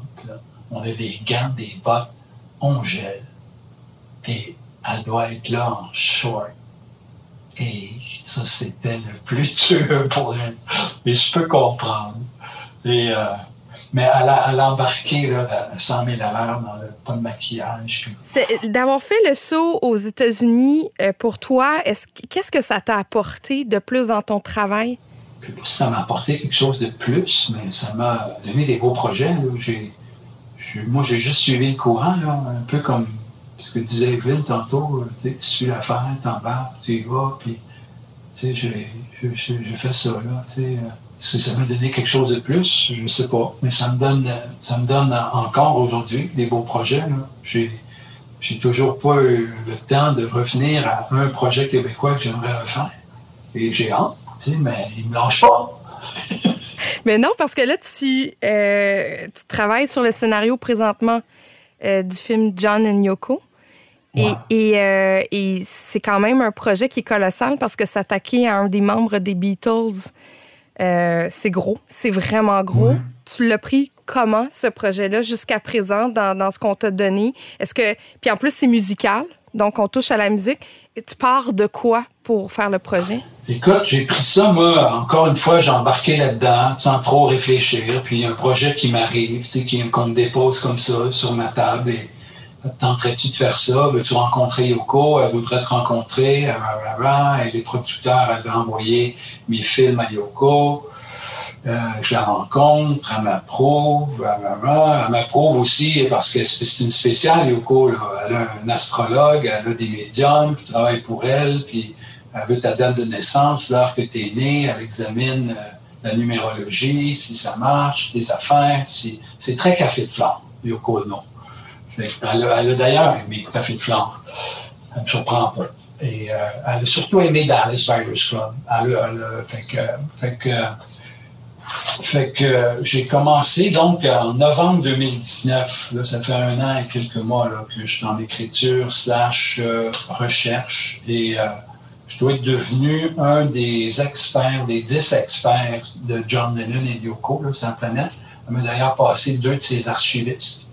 On a des gants, des bottes, on gèle. Et elle doit être là en short et ça, c'était le plus *laughs* dur pour elle. Mais je peux comprendre. Et, euh, mais elle a, elle a embarqué là, à 100 000 à dans le pas de maquillage.
D'avoir fait le saut aux États-Unis, euh, pour toi, qu'est-ce que ça t'a apporté de plus dans ton travail?
Ça m'a apporté quelque chose de plus, mais ça m'a donné des beaux projets. moi, j'ai juste suivi le courant, là, un peu comme ce que disait Evelyne tantôt, euh, tu suis l'affaire, t'embarques, tu y vas, puis j'ai fait ça, là. Euh, est-ce que ça m'a donné quelque chose de plus? Je ne sais pas. Mais ça me donne, ça me donne encore aujourd'hui des beaux projets. J'ai, j'ai toujours pas eu le temps de revenir à un projet québécois que j'aimerais refaire. Et j'ai hâte, tu sais, mais il me lâche pas. *laughs*
mais non, parce que là, tu, euh, tu travailles sur le scénario présentement du film John and Yoko. Euh, et, c'est quand même un projet qui est colossal parce que s'attaquer à un des membres des Beatles, euh, c'est gros, c'est vraiment gros. Tu l'as pris comment, ce projet-là, jusqu'à présent, dans, ce qu'on t'a donné? Est-ce que. Puis en plus, c'est musical, donc on touche à la musique. Et tu pars de quoi pour faire le projet?
Écoute, j'ai pris ça, moi, encore une fois, j'ai embarqué là-dedans sans trop réfléchir. Puis il y a un projet qui m'arrive, qu'on me dépose comme ça sur ma table. Et Tenterais-tu de faire ça? Veux-tu rencontrer Yoko? Elle voudrait te rencontrer. Et les producteurs avaient envoyé mes films à Yoko. Euh, je la rencontre, elle m'approuve, elle m'approuve aussi parce que c'est une spéciale, Yoko. Elle a un astrologue, elle a des médiums qui travaillent pour elle, puis elle veut ta date de naissance, l'heure que tu es né, elle examine euh, la numérologie, si ça marche, tes affaires. C'est très café de flamme, Yoko non. Elle a, d'ailleurs aimé Café de Flandre. Ça me surprend pas. Et euh, elle a surtout aimé Dallas Virus Club. Fait que, fait que, fait que j'ai commencé donc en novembre 2019. Là, ça fait un an et quelques mois là, que je suis en écriture slash euh, recherche et euh, je dois être devenu un des experts, des dix experts de John Lennon et Yoko là, planète. Elle m'a d'ailleurs passé deux de ses archivistes.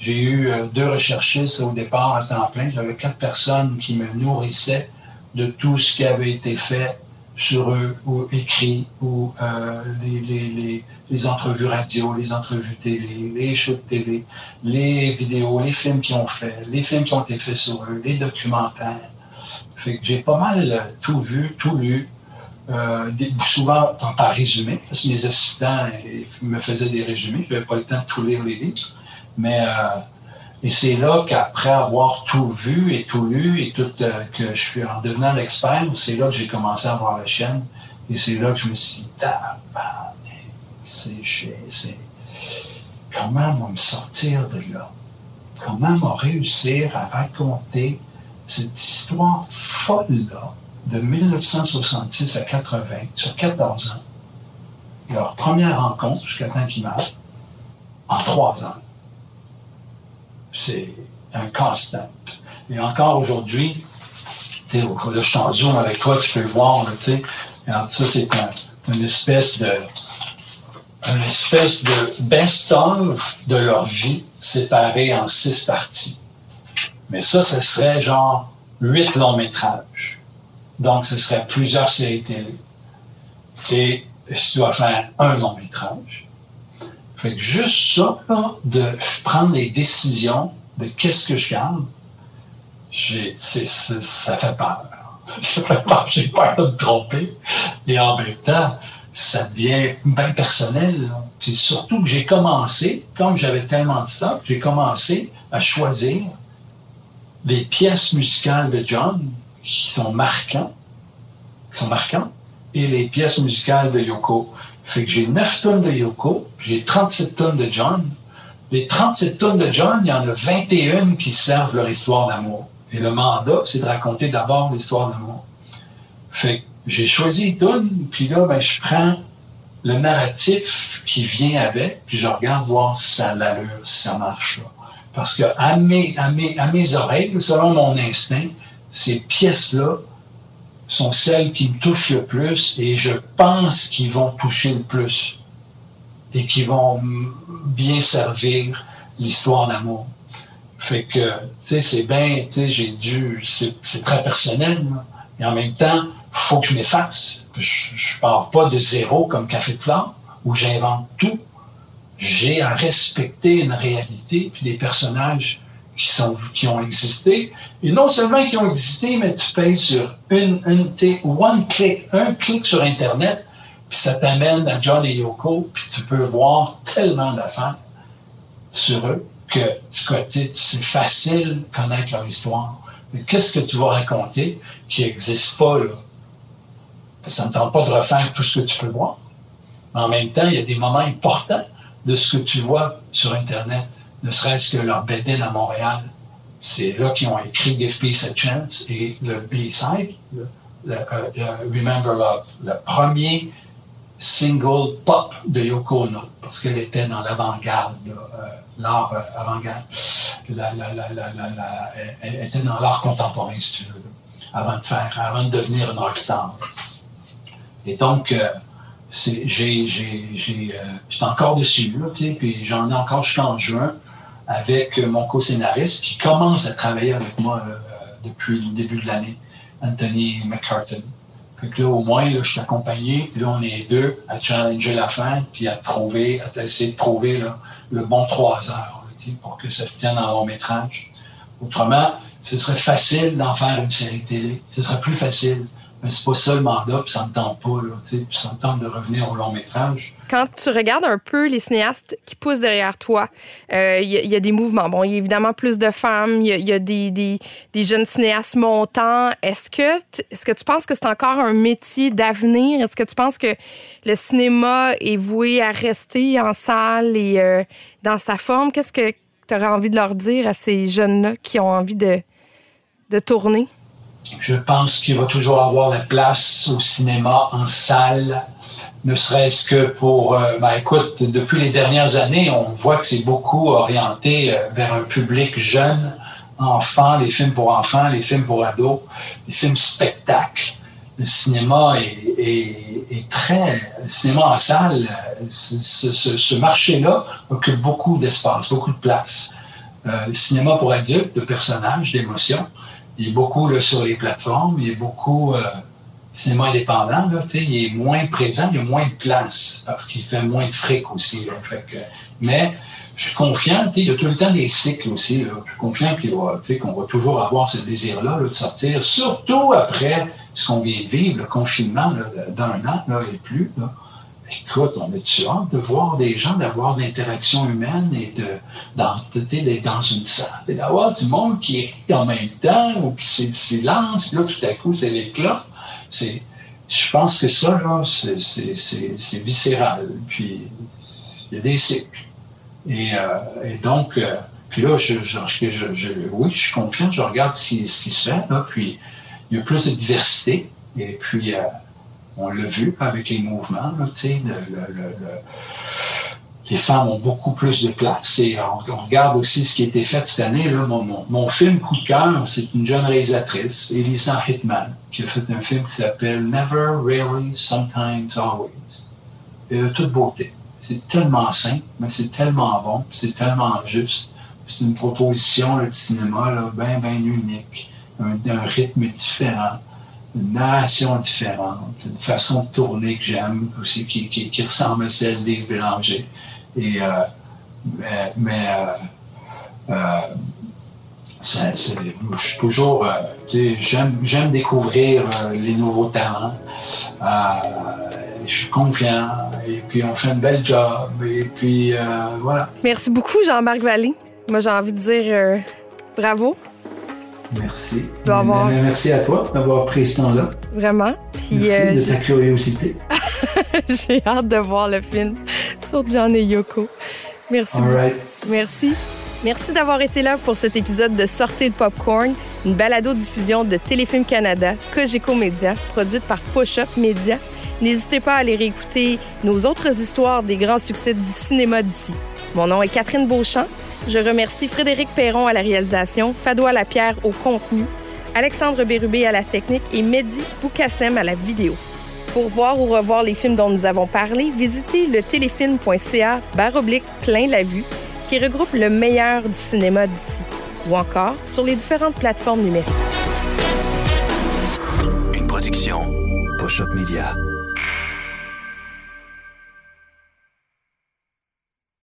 J'ai eu euh, deux recherchistes au départ à temps plein. J'avais quatre personnes qui me nourrissaient de tout ce qui avait été fait sur eux, ou écrit, ou euh, les, les, les, les, entrevues radio, les entrevues télé, les shows de télé, les vidéos, les films qu'ils ont fait, les films qui ont été faits sur eux, les documentaires. J'ai pas mal euh, tout vu, tout lu. Souvent par résumé, parce que mes assistants me faisaient des résumés. Je n'avais pas le temps de tout lire les livres. Mais euh, et c'est là qu'après avoir tout vu et tout lu et tout euh, que je suis en devenant l'expert, c'est là que j'ai commencé à voir la chaîne. Et c'est là que je me suis dit, c'est c'est comment on va me sortir de là? Comment on va réussir à raconter cette histoire folle-là de 1966 à 80 sur 14 ans? Leur première rencontre jusqu'à temps qu'ils meurent en trois ans c'est un casse-tête. Et encore aujourd'hui, tu je suis en zoom avec toi, tu peux le voir, tu sais. Ça, c'est une espèce de une espèce de best-of de leur vie séparée en six parties. Mais ça, ce serait genre huit longs métrages. Donc, ce serait plusieurs séries télé. Et tu dois faire un long métrage, fait que juste ça, de prendre les décisions de qu'est-ce que je garde, ça fait peur. *laughs* Ça fait peur, j'ai peur de me tromper. Et en même temps, ça devient bien personnel. Puis surtout que j'ai commencé, comme j'avais tellement de ça, j'ai commencé à choisir des pièces musicales de John qui sont marquantes, qui sont marquantes, et les pièces musicales de Yoko. Fait que j'ai 9 tonnes de Yoko, j'ai 37 tonnes de John. Les 37 tonnes de John, il y en a 21 qui servent leur histoire d'amour. Et le mandat, c'est de raconter d'abord l'histoire d'amour. Fait que j'ai choisi une puis là, ben, je prends le narratif qui vient avec, puis je regarde voir si ça a l'allure, si ça marche. Parce que à mes oreilles, selon mon instinct, ces pièces-là sont celles qui me touchent le plus et je pense qu'ils vont toucher le plus et qui vont bien servir l'histoire d'amour. Fait que, tu sais, c'est bien, tu sais, j'ai dû, c'est très personnel, mais en même temps, faut que je m'efface. Je, je pars pas de zéro comme Café de Flore, où j'invente tout. J'ai à respecter une réalité puis des personnages qui, ont existé. Et non seulement qui ont existé, mais tu payes sur one click, un clic sur Internet, puis ça t'amène à John et Yoko, puis tu peux voir tellement d'affaires sur eux que c'est facile de connaître leur histoire. Mais qu'est-ce que tu vas raconter qui n'existe pas là? Ça ne tente pas de refaire tout ce que tu peux voir. Mais en même temps, il y a des moments importants de ce que tu vois sur Internet ne serait-ce que leur bed à Montréal. C'est là qu'ils ont écrit Give Peace a Chance et le B-side, euh, Remember Love, le premier single pop de Yoko Ono, parce qu'elle était dans l'avant-garde, euh, l'art euh, avant-garde. elle était dans l'art contemporain, si tu veux, avant de faire, avant de devenir une rockstar. Et donc, j'étais encore dessus, puis j'en ai encore jusqu'en juin avec mon co-scénariste qui commence à travailler avec moi euh, depuis le début de l'année, Anthony McCartan. Fait que là, au moins, là, je suis accompagné, là, on est deux à challenger la fin, puis à trouver, à essayer de trouver le bon trois heures pour que ça se tienne en long métrage. Autrement, ce serait facile d'en faire une série télé. Ce serait plus facile mais c'est pas ça le mandat, puis ça me tente pas, là, puis ça me tente de revenir au long métrage.
Quand tu regardes un peu les cinéastes qui poussent derrière toi, il euh, y, a des mouvements. Bon, il y a évidemment plus de femmes, il y, a, des, des, jeunes cinéastes montants. Est-ce que, est-ce que tu penses que c'est encore un métier d'avenir? Est-ce que tu penses que le cinéma est voué à rester en salle et euh, dans sa forme? Qu'est-ce que tu aurais envie de leur dire à ces jeunes-là qui ont envie de, de tourner?
Je pense qu'il va toujours avoir la place au cinéma, en salle, ne serait-ce que pour, euh, ben, écoute, depuis les dernières années, on voit que c'est beaucoup orienté euh, vers un public jeune, enfant, les films pour enfants, les films pour ados, les films spectacles. Le cinéma est, très, le cinéma en salle, ce, marché-là occupe beaucoup d'espace, beaucoup de place. Euh, le cinéma pour adultes, de personnages, d'émotions, il est beaucoup là, sur les plateformes, il est beaucoup euh, cinéma indépendant, là, il est moins présent, il a moins de place parce qu'il fait moins de fric aussi. Mais je suis confiant, il y a tout le temps des cycles aussi. Je suis confiant qu'on va toujours avoir ce désir-là de sortir, surtout après ce qu'on vient de vivre, le confinement d'un an et plus. Écoute, on est hâte de voir des gens, d'avoir de l'interaction humaine et de, d'être dans une salle et d'avoir du monde qui rit en même temps ou qui c'est du silence, puis là, tout à coup, c'est l'éclat. Je pense que ça, là, c'est, viscéral. Puis, il y a des cycles. Et, euh, donc, euh, puis là, je, je, oui, je suis confiant, je regarde ce qui, se fait, puis il y a plus de diversité. Et puis, euh, on l'a vu avec les mouvements, les femmes ont beaucoup plus de place. Et on, regarde aussi ce qui a été fait cette année. Mon, mon, film coup de cœur, c'est une jeune réalisatrice, Elisa Hitman, qui a fait un film qui s'appelle Never, Really, Sometimes, Always. Toute beauté. C'est tellement simple, mais c'est tellement bon, c'est tellement juste. C'est une proposition de cinéma bien, bien unique, un, un rythme différent une narration différente, une façon de tourner que j'aime aussi, qui, ressemble à celle des Bélanger. Et, euh, mais, euh, euh, je suis toujours, j'aime découvrir les nouveaux talents. je suis confiant et puis on fait un bel job et puis voilà.
Merci beaucoup Jean-Marc Vallée. Moi j'ai envie de dire bravo
Merci. Merci à toi d'avoir pris ce temps-là.
Vraiment.
Merci euh, de ta curiosité. *laughs*
J'ai hâte de voir le film sur John et Yoko. Merci
All
Merci. Merci d'avoir été là pour cet épisode de Sortez le Popcorn, une balado-diffusion de Téléfilm Canada, Cogeco Média, produite par Push-Up Média. N'hésitez pas à aller réécouter nos autres histoires des grands succès du cinéma d'ici. Mon nom est Catherine Beauchamp. Je remercie Frédéric Perron à la réalisation, Fadois Lapierre au contenu, Alexandre Bérubé à la technique et Mehdi Boukassem à la vidéo. Pour voir ou revoir les films dont nous avons parlé, visitez le téléfilm.ca baroblique plein la vue qui regroupe le meilleur du cinéma d'ici ou encore sur les différentes plateformes numériques.
Une production Push-Up Media.